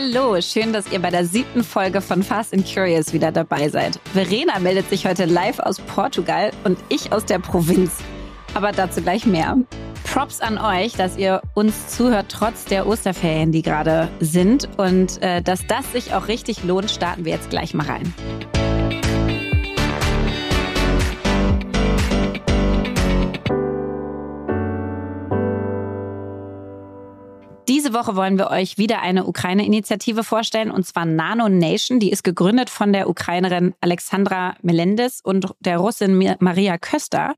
Hallo, schön, dass ihr bei der siebten Folge von Fast and Curious wieder dabei seid. Verena meldet sich heute live aus Portugal und ich aus der Provinz. Aber dazu gleich mehr. Props an euch, dass ihr uns zuhört, trotz der Osterferien, die gerade sind. Und äh, dass das sich auch richtig lohnt, starten wir jetzt gleich mal rein. Diese Woche wollen wir euch wieder eine Ukraine-Initiative vorstellen, und zwar Nano Nation. Die ist gegründet von der Ukrainerin Alexandra Melendez und der Russin Maria Köster.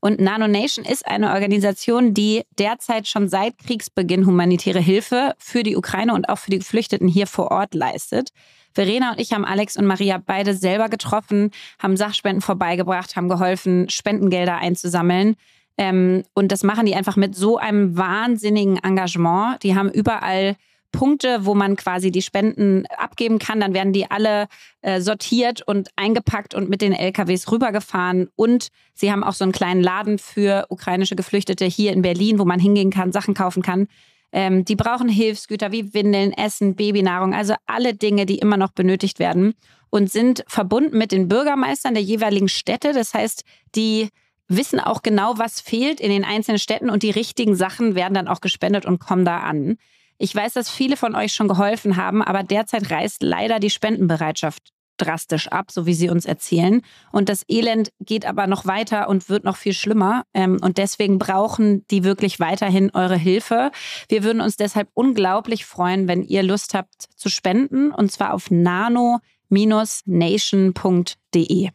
Und Nano Nation ist eine Organisation, die derzeit schon seit Kriegsbeginn humanitäre Hilfe für die Ukraine und auch für die Geflüchteten hier vor Ort leistet. Verena und ich haben Alex und Maria beide selber getroffen, haben Sachspenden vorbeigebracht, haben geholfen, Spendengelder einzusammeln. Ähm, und das machen die einfach mit so einem wahnsinnigen Engagement. Die haben überall Punkte, wo man quasi die Spenden abgeben kann. Dann werden die alle äh, sortiert und eingepackt und mit den LKWs rübergefahren. Und sie haben auch so einen kleinen Laden für ukrainische Geflüchtete hier in Berlin, wo man hingehen kann, Sachen kaufen kann. Ähm, die brauchen Hilfsgüter wie Windeln, Essen, Babynahrung, also alle Dinge, die immer noch benötigt werden und sind verbunden mit den Bürgermeistern der jeweiligen Städte. Das heißt, die wissen auch genau, was fehlt in den einzelnen Städten und die richtigen Sachen werden dann auch gespendet und kommen da an. Ich weiß, dass viele von euch schon geholfen haben, aber derzeit reißt leider die Spendenbereitschaft drastisch ab, so wie sie uns erzählen. Und das Elend geht aber noch weiter und wird noch viel schlimmer. Ähm, und deswegen brauchen die wirklich weiterhin eure Hilfe. Wir würden uns deshalb unglaublich freuen, wenn ihr Lust habt zu spenden, und zwar auf nano-nation.de.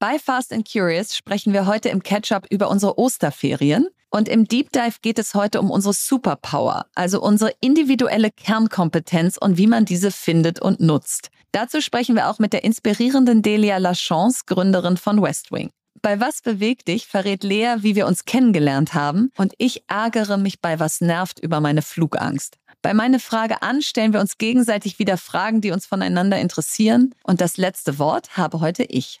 Bei Fast and Curious sprechen wir heute im Catch-up über unsere Osterferien. Und im Deep Dive geht es heute um unsere Superpower, also unsere individuelle Kernkompetenz und wie man diese findet und nutzt. Dazu sprechen wir auch mit der inspirierenden Delia Lachance, Gründerin von Westwing. Bei Was bewegt dich verrät Lea, wie wir uns kennengelernt haben und ich ärgere mich bei Was nervt über meine Flugangst. Bei meine Frage an stellen wir uns gegenseitig wieder Fragen, die uns voneinander interessieren und das letzte Wort habe heute ich.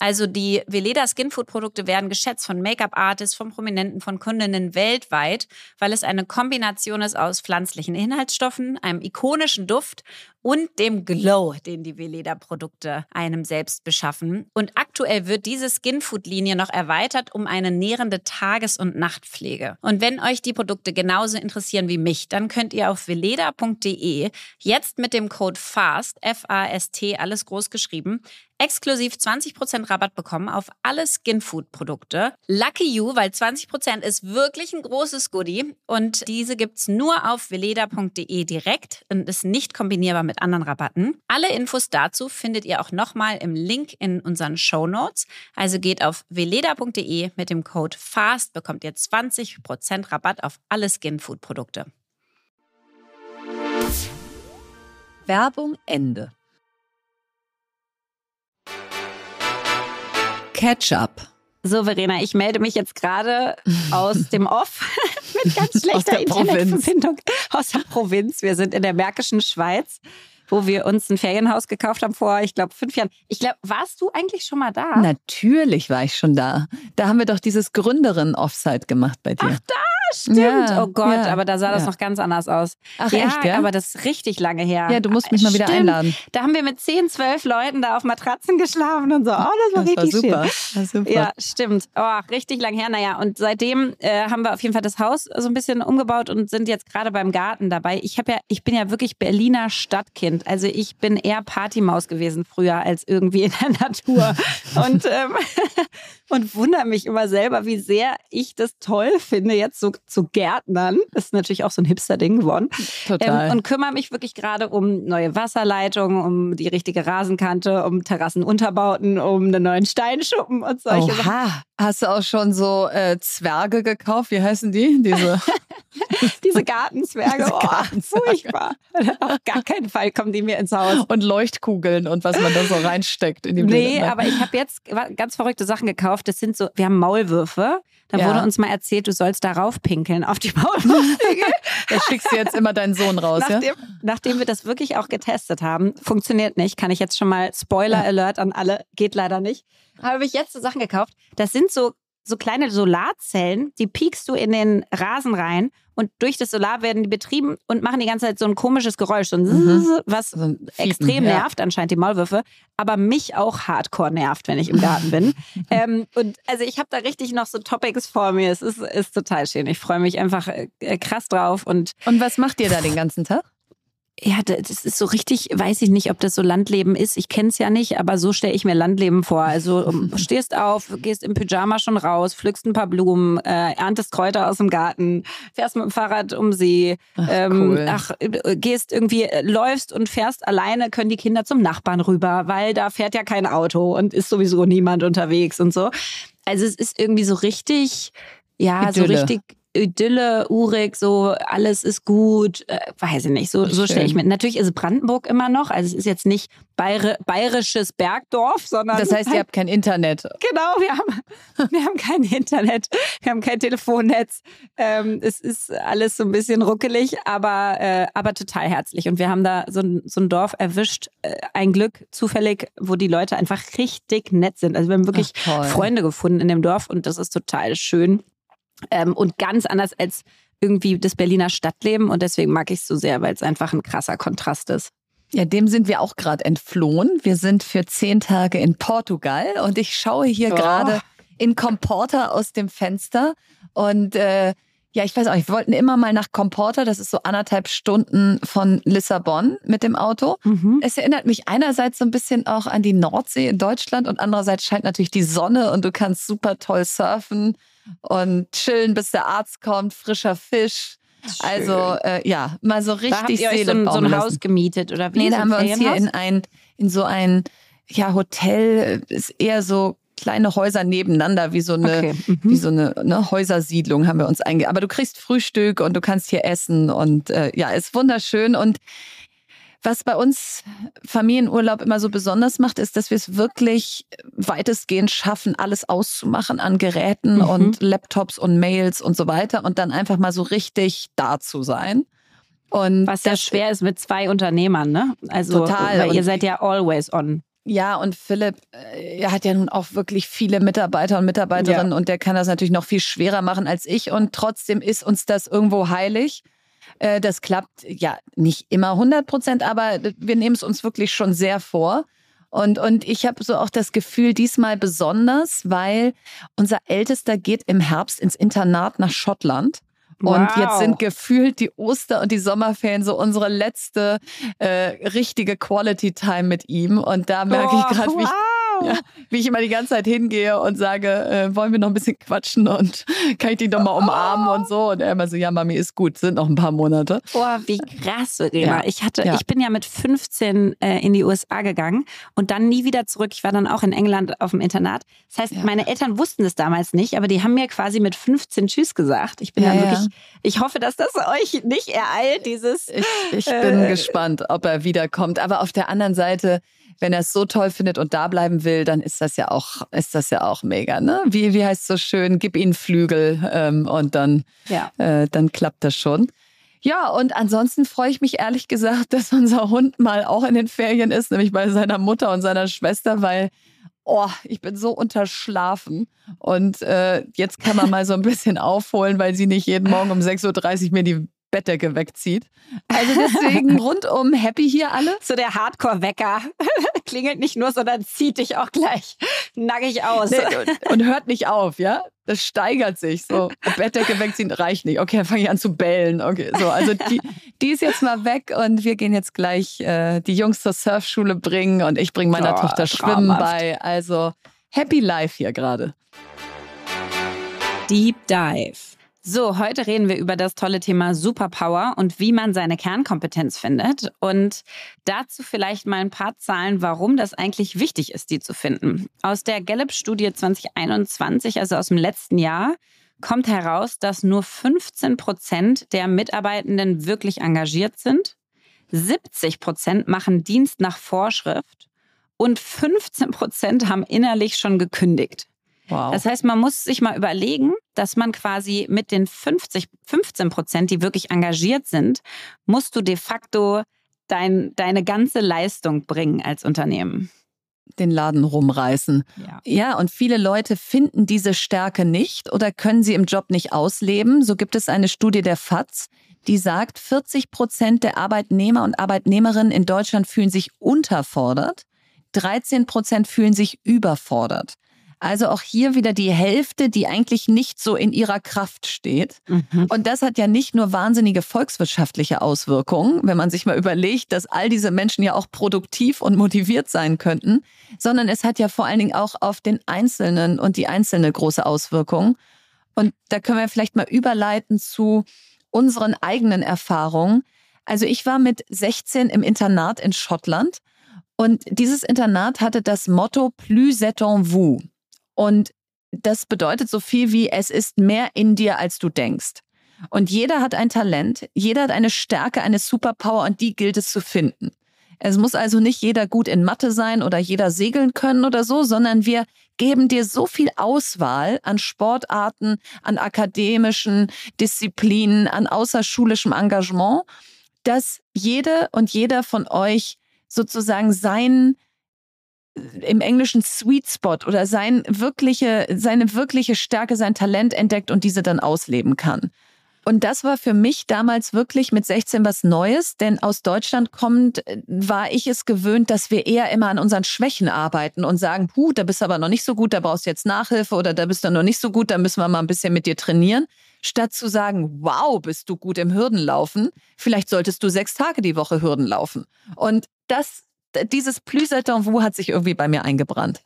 Also die Veleda Skinfood Produkte werden geschätzt von Make-up-Artists, von Prominenten, von Kundinnen weltweit, weil es eine Kombination ist aus pflanzlichen Inhaltsstoffen, einem ikonischen Duft und dem Glow, den die Veleda-Produkte einem selbst beschaffen. Und aktuell wird diese Skinfood-Linie noch erweitert um eine nährende Tages- und Nachtpflege. Und wenn euch die Produkte genauso interessieren wie mich, dann könnt ihr auf veleda.de jetzt mit dem Code FAST, F-A-S-T, alles groß geschrieben, exklusiv 20% Rabatt bekommen auf alle Skinfood-Produkte. Lucky you, weil 20% ist wirklich ein großes Goodie. Und diese gibt's nur auf veleda.de direkt und ist nicht kombinierbar mit anderen Rabatten. Alle Infos dazu findet ihr auch nochmal im Link in unseren Show Notes. Also geht auf veleda.de mit dem Code FAST, bekommt ihr 20% Rabatt auf alle Skinfood-Produkte. Werbung Ende. Ketchup. So, Verena, ich melde mich jetzt gerade aus dem Off mit ganz schlechter Internetverbindung aus der Provinz. Wir sind in der Märkischen Schweiz. wo wir uns ein Ferienhaus gekauft haben vor, ich glaube, fünf Jahren. Ich glaube, warst du eigentlich schon mal da? Natürlich war ich schon da. Da haben wir doch dieses Gründerin-Offsite gemacht bei dir. Ach, da stimmt. Ja, oh Gott, ja, aber da sah das noch ganz anders aus. Ach, ja, echt, ja? aber das ist richtig lange her. Ja, du musst mich mal wieder stimmt. einladen. Da haben wir mit zehn, zwölf Leuten da auf Matratzen geschlafen und so. Oh, das war das richtig war super. schön. super. Ja, stimmt. Oh, richtig lang her. Naja, und seitdem äh, haben wir auf jeden Fall das Haus so ein bisschen umgebaut und sind jetzt gerade beim Garten dabei. Ich habe ja, ich bin ja wirklich Berliner Stadtkind. Also ich bin eher Partymaus gewesen früher als irgendwie in der Natur. und, ähm, und wundere mich immer selber, wie sehr ich das toll finde, jetzt so zu Gärtnern. Das ist natürlich auch so ein Hipster-Ding geworden. Total. Ähm, und kümmere mich wirklich gerade um neue Wasserleitungen, um die richtige Rasenkante, um Terrassenunterbauten, um einen neuen Steinschuppen und solche Oha. Hast du auch schon so äh, Zwerge gekauft? Wie heißen die? Diese, Diese Gartenzwerge. Diese Gartenzwerge. Oh, furchtbar. Auf gar keinen Fall kommen die mir ins Haus. Und Leuchtkugeln und was man da so reinsteckt in die. Nee, aber ich habe jetzt ganz verrückte Sachen gekauft. Das sind so, wir haben Maulwürfe. Da ja. wurde uns mal erzählt, du sollst darauf pinkeln auf die Maulwürfe. da schickst du jetzt immer deinen Sohn raus, nachdem, ja? Nachdem wir das wirklich auch getestet haben, funktioniert nicht, kann ich jetzt schon mal Spoiler Alert an alle, geht leider nicht habe ich jetzt so Sachen gekauft. Das sind so, so kleine Solarzellen, die piekst du in den Rasen rein und durch das Solar werden die betrieben und machen die ganze Zeit so ein komisches Geräusch, so ein mhm. was so ein extrem ja. nervt, anscheinend die Maulwürfe, aber mich auch hardcore nervt, wenn ich im Garten bin. ähm, und also ich habe da richtig noch so Topics vor mir. Es ist, ist total schön. Ich freue mich einfach äh, krass drauf. Und, und was macht ihr da den ganzen Tag? Ja, das ist so richtig, weiß ich nicht, ob das so Landleben ist. Ich kenne es ja nicht, aber so stelle ich mir Landleben vor. Also stehst auf, gehst im Pyjama schon raus, pflückst ein paar Blumen, äh, erntest Kräuter aus dem Garten, fährst mit dem Fahrrad um See, ach, ähm, cool. ach, gehst irgendwie, äh, läufst und fährst alleine, können die Kinder zum Nachbarn rüber, weil da fährt ja kein Auto und ist sowieso niemand unterwegs und so. Also es ist irgendwie so richtig, ja, Idylle. so richtig Idylle, urig, so alles ist gut, äh, weiß ich nicht, so, so stelle ich mir. Natürlich ist Brandenburg immer noch, also es ist jetzt nicht Bayer, bayerisches Bergdorf, sondern. Das heißt, ihr habt kein Internet. Genau, wir haben, wir haben kein Internet, wir haben kein Telefonnetz. Ähm, es ist alles so ein bisschen ruckelig, aber, äh, aber total herzlich. Und wir haben da so ein, so ein Dorf erwischt, äh, ein Glück zufällig, wo die Leute einfach richtig nett sind. Also wir haben wirklich Ach, Freunde gefunden in dem Dorf und das ist total schön. Ähm, und ganz anders als irgendwie das Berliner Stadtleben. Und deswegen mag ich es so sehr, weil es einfach ein krasser Kontrast ist. Ja, dem sind wir auch gerade entflohen. Wir sind für zehn Tage in Portugal und ich schaue hier oh. gerade in Comporta aus dem Fenster und äh, ja, ich weiß auch, wir wollten immer mal nach Comporta, das ist so anderthalb Stunden von Lissabon mit dem Auto. Mhm. Es erinnert mich einerseits so ein bisschen auch an die Nordsee in Deutschland und andererseits scheint natürlich die Sonne und du kannst super toll surfen und chillen, bis der Arzt kommt, frischer Fisch. Schön. Also äh, ja, mal so richtig da habt ihr Seele euch so, so ein Haus gemietet oder wie? Nee, da haben wir uns hier in ein in so ein ja Hotel ist eher so kleine Häuser nebeneinander, wie so eine, okay. mhm. wie so eine ne, Häusersiedlung haben wir uns einge. Aber du kriegst Frühstück und du kannst hier essen und äh, ja, ist wunderschön. Und was bei uns Familienurlaub immer so besonders macht, ist, dass wir es wirklich weitestgehend schaffen, alles auszumachen an Geräten mhm. und Laptops und Mails und so weiter und dann einfach mal so richtig da zu sein. Und Was ja schwer ist mit zwei Unternehmern, ne? Also, total. Weil ihr seid ja always on. Ja, und Philipp äh, er hat ja nun auch wirklich viele Mitarbeiter und Mitarbeiterinnen ja. und der kann das natürlich noch viel schwerer machen als ich. Und trotzdem ist uns das irgendwo heilig. Äh, das klappt ja nicht immer 100 Prozent, aber wir nehmen es uns wirklich schon sehr vor. Und, und ich habe so auch das Gefühl, diesmal besonders, weil unser Ältester geht im Herbst ins Internat nach Schottland. Wow. Und jetzt sind gefühlt die Oster- und die Sommerferien so unsere letzte äh, richtige Quality Time mit ihm. Und da merke oh, ich gerade, wow. wie ich ja, wie ich immer die ganze Zeit hingehe und sage, äh, wollen wir noch ein bisschen quatschen und kann ich dich doch mal umarmen oh. und so. Und er immer so, ja, Mami, ist gut, sind noch ein paar Monate. Boah, wie krass, Verena. Ja. Ich hatte, ja. ich bin ja mit 15 äh, in die USA gegangen und dann nie wieder zurück. Ich war dann auch in England auf dem Internat. Das heißt, ja. meine Eltern wussten es damals nicht, aber die haben mir quasi mit 15 Tschüss gesagt. Ich bin dann wirklich, ich hoffe, dass das euch nicht ereilt, dieses. Ich, ich bin äh, gespannt, ob er wiederkommt. Aber auf der anderen Seite, wenn er es so toll findet und da bleiben will, dann ist das ja auch, ist das ja auch mega, ne? Wie, wie heißt es so schön, gib ihnen Flügel ähm, und dann, ja. äh, dann klappt das schon. Ja, und ansonsten freue ich mich ehrlich gesagt, dass unser Hund mal auch in den Ferien ist, nämlich bei seiner Mutter und seiner Schwester, weil oh, ich bin so unterschlafen. Und äh, jetzt kann man mal so ein bisschen aufholen, weil sie nicht jeden Morgen um 6.30 Uhr mir die Bettdecke wegzieht. Also deswegen rundum happy hier alle. So der Hardcore-Wecker klingelt nicht nur, sondern zieht dich auch gleich nackig aus. Nee, und, und, hört nicht auf, ja? Das steigert sich. So, Bettdecke wegziehen reicht nicht. Okay, dann fange ich an zu bellen. Okay, so, also die, die ist jetzt mal weg und wir gehen jetzt gleich äh, die Jungs zur Surfschule bringen und ich bringe meiner oh, Tochter Schwimmen bei. Also happy life hier gerade. Deep Dive. So, heute reden wir über das tolle Thema Superpower und wie man seine Kernkompetenz findet. Und dazu vielleicht mal ein paar Zahlen, warum das eigentlich wichtig ist, die zu finden. Aus der Gallup-Studie 2021, also aus dem letzten Jahr, kommt heraus, dass nur 15 Prozent der Mitarbeitenden wirklich engagiert sind. 70 Prozent machen Dienst nach Vorschrift und 15 Prozent haben innerlich schon gekündigt. Wow. Das heißt, man muss sich mal überlegen, dass man quasi mit den 50, 15 Prozent, die wirklich engagiert sind, musst du de facto dein, deine ganze Leistung bringen als Unternehmen den Laden rumreißen. Ja. ja, und viele Leute finden diese Stärke nicht oder können sie im Job nicht ausleben. So gibt es eine Studie der FAZ, die sagt, 40 Prozent der Arbeitnehmer und Arbeitnehmerinnen in Deutschland fühlen sich unterfordert, 13 Prozent fühlen sich überfordert. Also auch hier wieder die Hälfte, die eigentlich nicht so in ihrer Kraft steht. Mhm. Und das hat ja nicht nur wahnsinnige volkswirtschaftliche Auswirkungen, wenn man sich mal überlegt, dass all diese Menschen ja auch produktiv und motiviert sein könnten, sondern es hat ja vor allen Dingen auch auf den Einzelnen und die Einzelne große Auswirkungen. Und da können wir vielleicht mal überleiten zu unseren eigenen Erfahrungen. Also ich war mit 16 im Internat in Schottland und dieses Internat hatte das Motto Plus c'est en vous. Und das bedeutet so viel wie, es ist mehr in dir, als du denkst. Und jeder hat ein Talent, jeder hat eine Stärke, eine Superpower und die gilt es zu finden. Es muss also nicht jeder gut in Mathe sein oder jeder segeln können oder so, sondern wir geben dir so viel Auswahl an Sportarten, an akademischen Disziplinen, an außerschulischem Engagement, dass jede und jeder von euch sozusagen sein im Englischen Sweet Spot oder sein wirkliche, seine wirkliche Stärke, sein Talent entdeckt und diese dann ausleben kann. Und das war für mich damals wirklich mit 16 was Neues, denn aus Deutschland kommend äh, war ich es gewöhnt, dass wir eher immer an unseren Schwächen arbeiten und sagen, puh, da bist du aber noch nicht so gut, da brauchst du jetzt Nachhilfe oder da bist du noch nicht so gut, da müssen wir mal ein bisschen mit dir trainieren. Statt zu sagen, wow, bist du gut im Hürdenlaufen, vielleicht solltest du sechs Tage die Woche Hürden laufen. Und das dieses Plus vous hat sich irgendwie bei mir eingebrannt.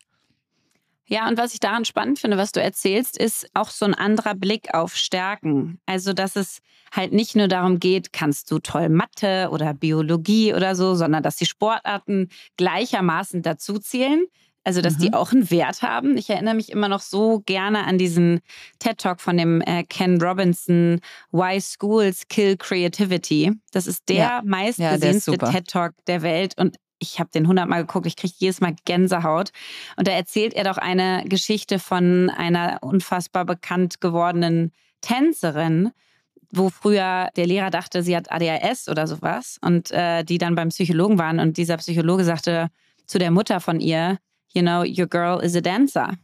Ja, und was ich daran spannend finde, was du erzählst, ist auch so ein anderer Blick auf Stärken. Also, dass es halt nicht nur darum geht, kannst du toll Mathe oder Biologie oder so, sondern dass die Sportarten gleichermaßen dazu zählen. Also, dass mhm. die auch einen Wert haben. Ich erinnere mich immer noch so gerne an diesen TED-Talk von dem äh, Ken Robinson, Why Schools Kill Creativity. Das ist der ja. meistgesehenste ja, TED-Talk der Welt. Und ich habe den hundertmal geguckt, ich kriege jedes Mal Gänsehaut. Und da erzählt er doch eine Geschichte von einer unfassbar bekannt gewordenen Tänzerin, wo früher der Lehrer dachte, sie hat ADHS oder sowas und äh, die dann beim Psychologen waren und dieser Psychologe sagte zu der Mutter von ihr, you know, your girl is a dancer.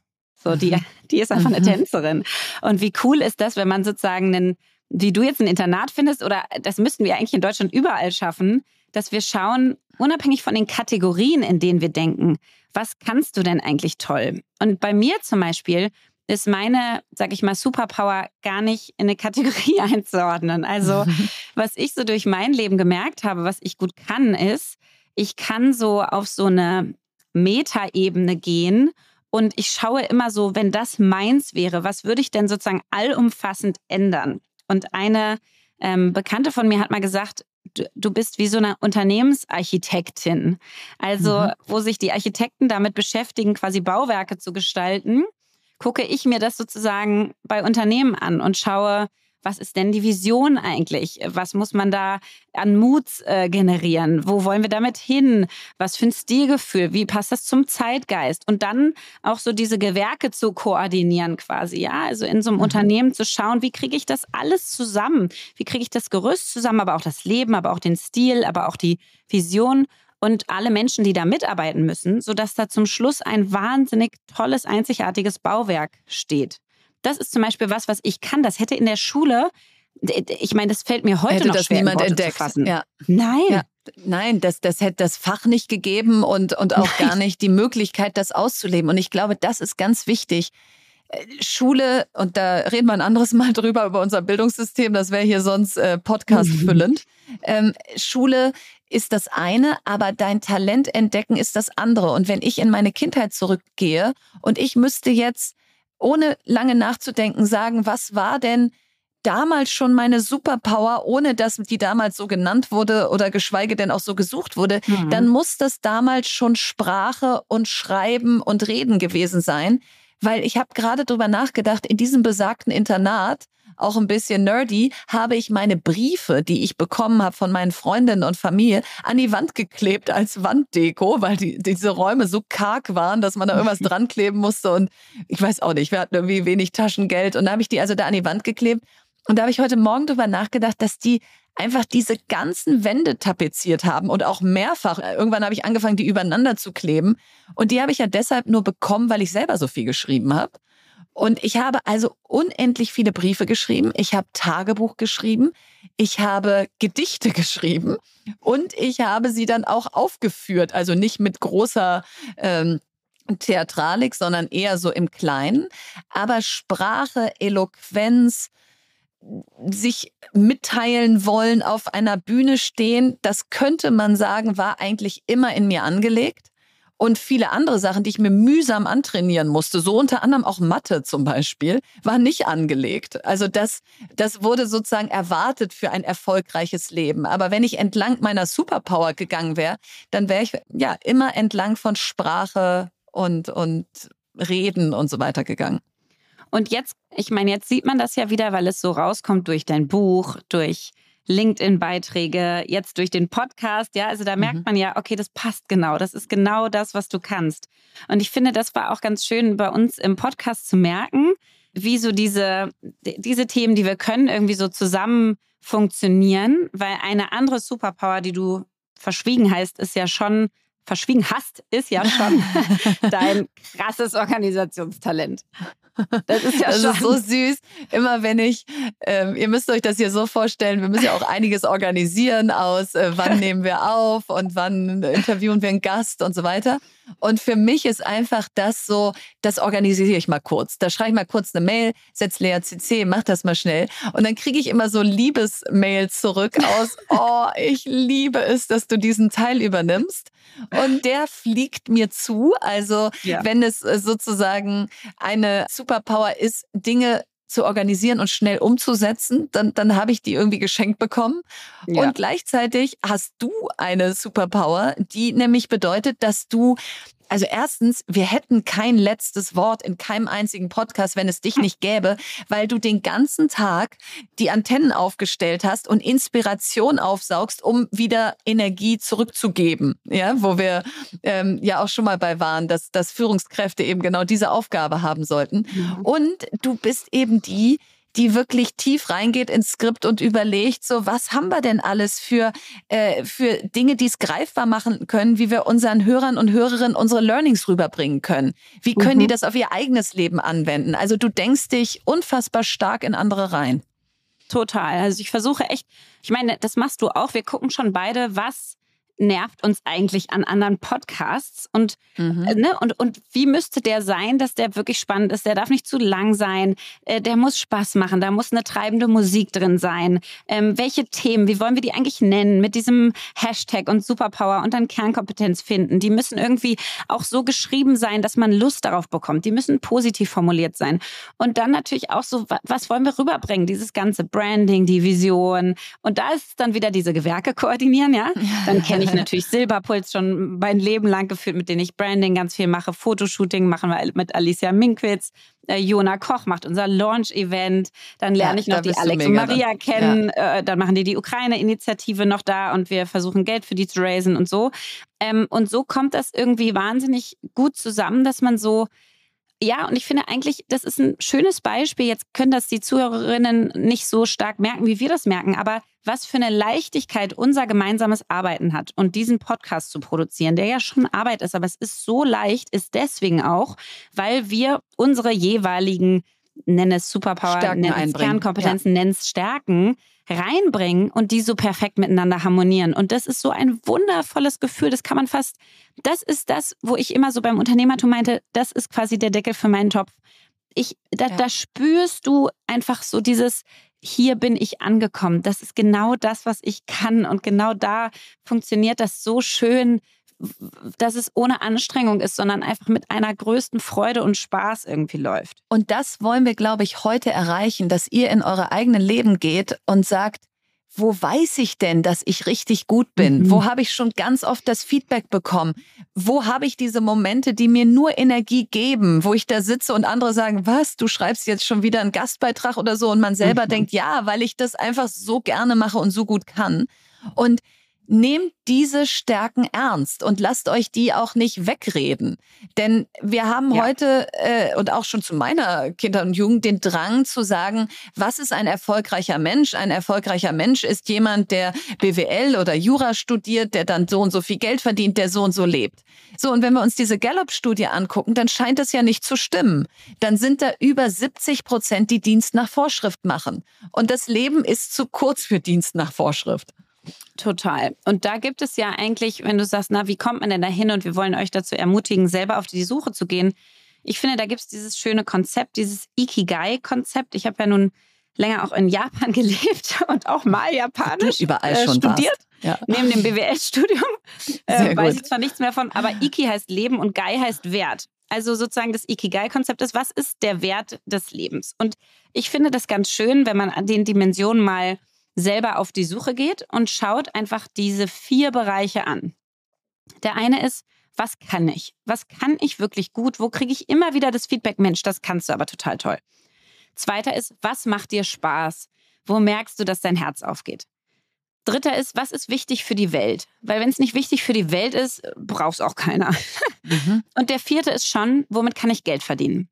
So, die, mhm. die ist einfach eine mhm. Tänzerin. Und wie cool ist das, wenn man sozusagen einen, wie du jetzt ein Internat findest, oder das müssten wir eigentlich in Deutschland überall schaffen, dass wir schauen, unabhängig von den Kategorien, in denen wir denken, was kannst du denn eigentlich toll? Und bei mir zum Beispiel ist meine, sag ich mal, Superpower gar nicht in eine Kategorie einzuordnen. Also, was ich so durch mein Leben gemerkt habe, was ich gut kann, ist, ich kann so auf so eine Metaebene gehen und ich schaue immer so, wenn das meins wäre, was würde ich denn sozusagen allumfassend ändern? Und eine ähm, Bekannte von mir hat mal gesagt, du, du bist wie so eine Unternehmensarchitektin. Also, mhm. wo sich die Architekten damit beschäftigen, quasi Bauwerke zu gestalten, gucke ich mir das sozusagen bei Unternehmen an und schaue, was ist denn die Vision eigentlich? Was muss man da an Mut äh, generieren? Wo wollen wir damit hin? Was für ein Stilgefühl? Wie passt das zum Zeitgeist? Und dann auch so diese Gewerke zu koordinieren quasi, ja? Also in so einem mhm. Unternehmen zu schauen, wie kriege ich das alles zusammen? Wie kriege ich das Gerüst zusammen, aber auch das Leben, aber auch den Stil, aber auch die Vision und alle Menschen, die da mitarbeiten müssen, sodass da zum Schluss ein wahnsinnig tolles, einzigartiges Bauwerk steht. Das ist zum Beispiel was, was ich kann. Das hätte in der Schule, ich meine, das fällt mir heute hätte noch das schwer niemand entdeckt. Ja. Nein. Ja. Nein, das, das hätte das Fach nicht gegeben und, und auch Nein. gar nicht die Möglichkeit, das auszuleben. Und ich glaube, das ist ganz wichtig. Äh, Schule, und da reden wir ein anderes Mal drüber, über unser Bildungssystem, das wäre hier sonst äh, Podcast füllend. Ähm, Schule ist das eine, aber dein Talent entdecken ist das andere. Und wenn ich in meine Kindheit zurückgehe und ich müsste jetzt, ohne lange nachzudenken, sagen, was war denn damals schon meine Superpower, ohne dass die damals so genannt wurde oder geschweige denn auch so gesucht wurde, mhm. dann muss das damals schon Sprache und Schreiben und Reden gewesen sein. Weil ich habe gerade drüber nachgedacht, in diesem besagten Internat auch ein bisschen nerdy, habe ich meine Briefe, die ich bekommen habe von meinen Freundinnen und Familie, an die Wand geklebt als Wanddeko, weil die, diese Räume so karg waren, dass man da irgendwas dran kleben musste. Und ich weiß auch nicht, wir hatten irgendwie wenig Taschengeld. Und da habe ich die also da an die Wand geklebt. Und da habe ich heute Morgen drüber nachgedacht, dass die einfach diese ganzen Wände tapeziert haben und auch mehrfach. Irgendwann habe ich angefangen, die übereinander zu kleben. Und die habe ich ja deshalb nur bekommen, weil ich selber so viel geschrieben habe. Und ich habe also unendlich viele Briefe geschrieben. Ich habe Tagebuch geschrieben. Ich habe Gedichte geschrieben. Und ich habe sie dann auch aufgeführt. Also nicht mit großer ähm, Theatralik, sondern eher so im Kleinen. Aber Sprache, Eloquenz, sich mitteilen wollen, auf einer Bühne stehen, das könnte man sagen, war eigentlich immer in mir angelegt und viele andere Sachen, die ich mir mühsam antrainieren musste, so unter anderem auch Mathe zum Beispiel, war nicht angelegt. Also das, das wurde sozusagen erwartet für ein erfolgreiches Leben. Aber wenn ich entlang meiner Superpower gegangen wäre, dann wäre ich ja immer entlang von Sprache und, und Reden und so weiter gegangen. Und jetzt, ich meine, jetzt sieht man das ja wieder, weil es so rauskommt durch dein Buch, durch LinkedIn-Beiträge, jetzt durch den Podcast. Ja, also da merkt mhm. man ja, okay, das passt genau. Das ist genau das, was du kannst. Und ich finde, das war auch ganz schön bei uns im Podcast zu merken, wie so diese, diese Themen, die wir können, irgendwie so zusammen funktionieren, weil eine andere Superpower, die du verschwiegen heißt, ist ja schon, verschwiegen hast, ist ja schon dein krasses Organisationstalent. Das ist ja das schon. ist so süß. Immer wenn ich, ähm, ihr müsst euch das hier so vorstellen, wir müssen ja auch einiges organisieren aus, äh, wann nehmen wir auf und wann interviewen wir einen Gast und so weiter. Und für mich ist einfach das so, das organisiere ich mal kurz. Da schreibe ich mal kurz eine Mail, setze Lea CC, mach das mal schnell. Und dann kriege ich immer so Liebesmails zurück aus, oh, ich liebe es, dass du diesen Teil übernimmst. Und der fliegt mir zu. Also ja. wenn es äh, sozusagen eine Superpower ist, Dinge zu organisieren und schnell umzusetzen, dann, dann habe ich die irgendwie geschenkt bekommen. Ja. Und gleichzeitig hast du eine Superpower, die nämlich bedeutet, dass du also erstens, wir hätten kein letztes Wort in keinem einzigen Podcast, wenn es dich nicht gäbe, weil du den ganzen Tag die Antennen aufgestellt hast und Inspiration aufsaugst, um wieder Energie zurückzugeben. Ja, wo wir ähm, ja auch schon mal bei waren, dass, dass Führungskräfte eben genau diese Aufgabe haben sollten. Mhm. Und du bist eben die, die wirklich tief reingeht ins Skript und überlegt, so was haben wir denn alles für, äh, für Dinge, die es greifbar machen können, wie wir unseren Hörern und Hörerinnen unsere Learnings rüberbringen können. Wie können mhm. die das auf ihr eigenes Leben anwenden? Also du denkst dich unfassbar stark in andere rein. Total. Also ich versuche echt, ich meine, das machst du auch. Wir gucken schon beide, was nervt uns eigentlich an anderen Podcasts und, mhm. äh, ne, und, und wie müsste der sein, dass der wirklich spannend ist? Der darf nicht zu lang sein, äh, der muss Spaß machen, da muss eine treibende Musik drin sein. Ähm, welche Themen, wie wollen wir die eigentlich nennen mit diesem Hashtag und Superpower und dann Kernkompetenz finden? Die müssen irgendwie auch so geschrieben sein, dass man Lust darauf bekommt. Die müssen positiv formuliert sein. Und dann natürlich auch so, was wollen wir rüberbringen? Dieses ganze Branding, die Vision. Und da ist dann wieder diese Gewerke koordinieren, ja? Dann kenne ich ich natürlich Silberpuls schon mein Leben lang geführt, mit denen ich Branding ganz viel mache. Fotoshooting machen wir mit Alicia Minkwitz. Äh, Jona Koch macht unser Launch-Event. Dann lerne ja, ich noch die Alex und Maria kennen. Ja. Äh, dann machen die die Ukraine-Initiative noch da und wir versuchen Geld für die zu raisen und so. Ähm, und so kommt das irgendwie wahnsinnig gut zusammen, dass man so ja, und ich finde eigentlich, das ist ein schönes Beispiel. Jetzt können das die Zuhörerinnen nicht so stark merken, wie wir das merken, aber was für eine Leichtigkeit unser gemeinsames Arbeiten hat und diesen Podcast zu produzieren, der ja schon Arbeit ist, aber es ist so leicht, ist deswegen auch, weil wir unsere jeweiligen, nenne es Superpower, nenne es Kernkompetenzen, ja. nenne es Stärken, reinbringen und die so perfekt miteinander harmonieren. Und das ist so ein wundervolles Gefühl. Das kann man fast, das ist das, wo ich immer so beim Unternehmertum meinte, das ist quasi der Deckel für meinen Topf. Ich, da, ja. da spürst du einfach so dieses, hier bin ich angekommen. Das ist genau das, was ich kann. Und genau da funktioniert das so schön dass es ohne Anstrengung ist, sondern einfach mit einer größten Freude und Spaß irgendwie läuft. Und das wollen wir, glaube ich, heute erreichen, dass ihr in eure eigenen Leben geht und sagt, wo weiß ich denn, dass ich richtig gut bin? Mhm. Wo habe ich schon ganz oft das Feedback bekommen? Wo habe ich diese Momente, die mir nur Energie geben, wo ich da sitze und andere sagen, was, du schreibst jetzt schon wieder einen Gastbeitrag oder so und man selber mhm. denkt, ja, weil ich das einfach so gerne mache und so gut kann. Und nehmt diese Stärken ernst und lasst euch die auch nicht wegreden. Denn wir haben ja. heute äh, und auch schon zu meiner Kinder und Jugend den Drang zu sagen, was ist ein erfolgreicher Mensch? Ein erfolgreicher Mensch ist jemand, der BWL oder Jura studiert, der dann so und so viel Geld verdient, der so und so lebt. So, und wenn wir uns diese Gallup-Studie angucken, dann scheint das ja nicht zu stimmen. Dann sind da über 70 Prozent, die Dienst nach Vorschrift machen. Und das Leben ist zu kurz für Dienst nach Vorschrift. Total. Und da gibt es ja eigentlich, wenn du sagst, na, wie kommt man denn da hin? Und wir wollen euch dazu ermutigen, selber auf die Suche zu gehen. Ich finde, da gibt es dieses schöne Konzept, dieses Ikigai-Konzept. Ich habe ja nun länger auch in Japan gelebt und auch mal Japanisch überall äh, schon studiert. Ja. Neben dem BWL-Studium äh, weiß ich zwar nichts mehr von, aber Iki heißt Leben und Gai heißt Wert. Also sozusagen das Ikigai-Konzept ist, was ist der Wert des Lebens? Und ich finde das ganz schön, wenn man an den Dimensionen mal selber auf die Suche geht und schaut einfach diese vier Bereiche an. Der eine ist, was kann ich? Was kann ich wirklich gut? Wo kriege ich immer wieder das Feedback, Mensch, das kannst du aber total toll. Zweiter ist, was macht dir Spaß? Wo merkst du, dass dein Herz aufgeht? Dritter ist, was ist wichtig für die Welt? Weil wenn es nicht wichtig für die Welt ist, braucht es auch keiner. Mhm. Und der vierte ist schon, womit kann ich Geld verdienen?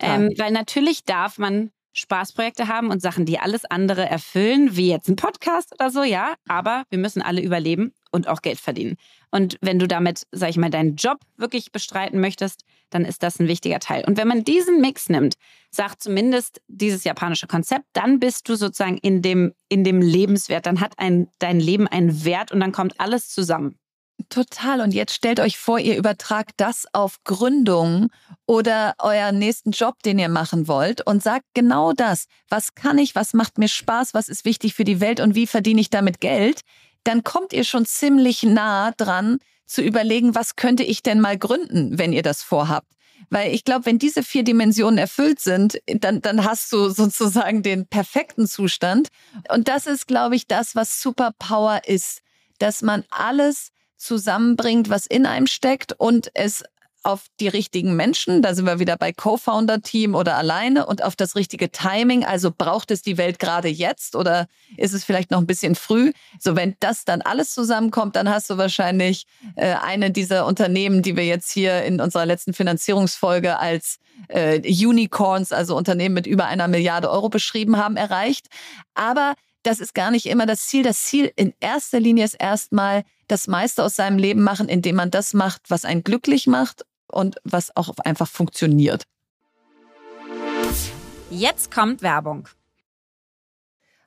Ähm, weil natürlich darf man Spaßprojekte haben und Sachen, die alles andere erfüllen, wie jetzt ein Podcast oder so, ja. Aber wir müssen alle überleben und auch Geld verdienen. Und wenn du damit, sag ich mal, deinen Job wirklich bestreiten möchtest, dann ist das ein wichtiger Teil. Und wenn man diesen Mix nimmt, sagt zumindest dieses japanische Konzept, dann bist du sozusagen in dem, in dem Lebenswert. Dann hat ein, dein Leben einen Wert und dann kommt alles zusammen. Total. Und jetzt stellt euch vor, ihr übertragt das auf Gründung oder euren nächsten Job, den ihr machen wollt und sagt genau das. Was kann ich? Was macht mir Spaß? Was ist wichtig für die Welt? Und wie verdiene ich damit Geld? Dann kommt ihr schon ziemlich nah dran zu überlegen, was könnte ich denn mal gründen, wenn ihr das vorhabt. Weil ich glaube, wenn diese vier Dimensionen erfüllt sind, dann, dann hast du sozusagen den perfekten Zustand. Und das ist, glaube ich, das, was Superpower ist, dass man alles zusammenbringt, was in einem steckt und es auf die richtigen Menschen, da sind wir wieder bei Co-Founder-Team oder alleine und auf das richtige Timing. Also braucht es die Welt gerade jetzt oder ist es vielleicht noch ein bisschen früh? So, wenn das dann alles zusammenkommt, dann hast du wahrscheinlich äh, eine dieser Unternehmen, die wir jetzt hier in unserer letzten Finanzierungsfolge als äh, Unicorns, also Unternehmen mit über einer Milliarde Euro beschrieben haben, erreicht. Aber das ist gar nicht immer das Ziel. Das Ziel in erster Linie ist erstmal das meiste aus seinem Leben machen, indem man das macht, was einen glücklich macht und was auch einfach funktioniert. Jetzt kommt Werbung.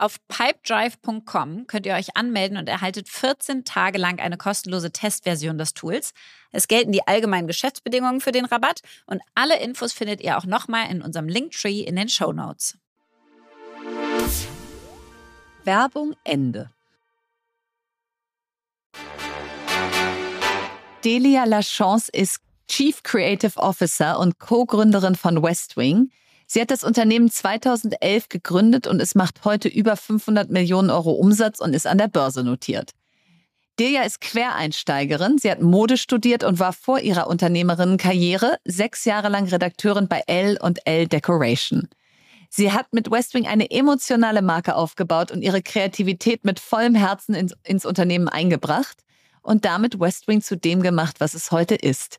Auf pipedrive.com könnt ihr euch anmelden und erhaltet 14 Tage lang eine kostenlose Testversion des Tools. Es gelten die allgemeinen Geschäftsbedingungen für den Rabatt und alle Infos findet ihr auch nochmal in unserem Linktree in den Show Notes. Werbung Ende. Delia Lachance ist Chief Creative Officer und Co-Gründerin von Westwing. Sie hat das Unternehmen 2011 gegründet und es macht heute über 500 Millionen Euro Umsatz und ist an der Börse notiert. Delia ist Quereinsteigerin. Sie hat Mode studiert und war vor ihrer Unternehmerinnenkarriere sechs Jahre lang Redakteurin bei L L Decoration. Sie hat mit Westwing eine emotionale Marke aufgebaut und ihre Kreativität mit vollem Herzen ins, ins Unternehmen eingebracht und damit Westwing zu dem gemacht, was es heute ist.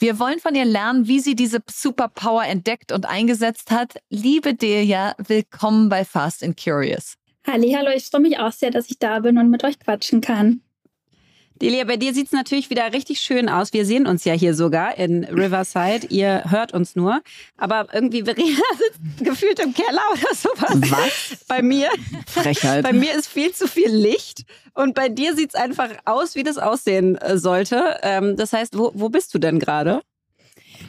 Wir wollen von ihr lernen, wie sie diese Superpower entdeckt und eingesetzt hat. Liebe Delia, willkommen bei Fast and Curious. Hallo, ich freue mich auch sehr, dass ich da bin und mit euch quatschen kann. Delia, bei dir sieht es natürlich wieder richtig schön aus. Wir sehen uns ja hier sogar in Riverside. Ihr hört uns nur. Aber irgendwie Verena sitzt gefühlt im Keller oder sowas. Was? Bei mir. Frechheit. Bei mir ist viel zu viel Licht. Und bei dir sieht es einfach aus, wie das aussehen äh, sollte. Ähm, das heißt, wo, wo bist du denn gerade?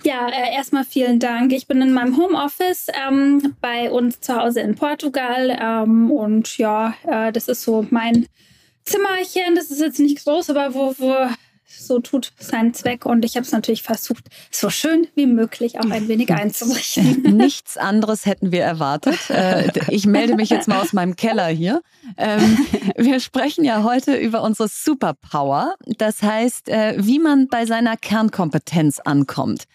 Ja, äh, erstmal vielen Dank. Ich bin in meinem Homeoffice ähm, bei uns zu Hause in Portugal. Ähm, und ja, äh, das ist so mein Zimmerchen. Das ist jetzt nicht groß, aber wo, wo so tut seinen Zweck. Und ich habe es natürlich versucht, so schön wie möglich auch ein wenig einzurichten. Nichts anderes hätten wir erwartet. Äh, ich melde mich jetzt mal aus meinem Keller hier. Ähm, wir sprechen ja heute über unsere Superpower. Das heißt, äh, wie man bei seiner Kernkompetenz ankommt.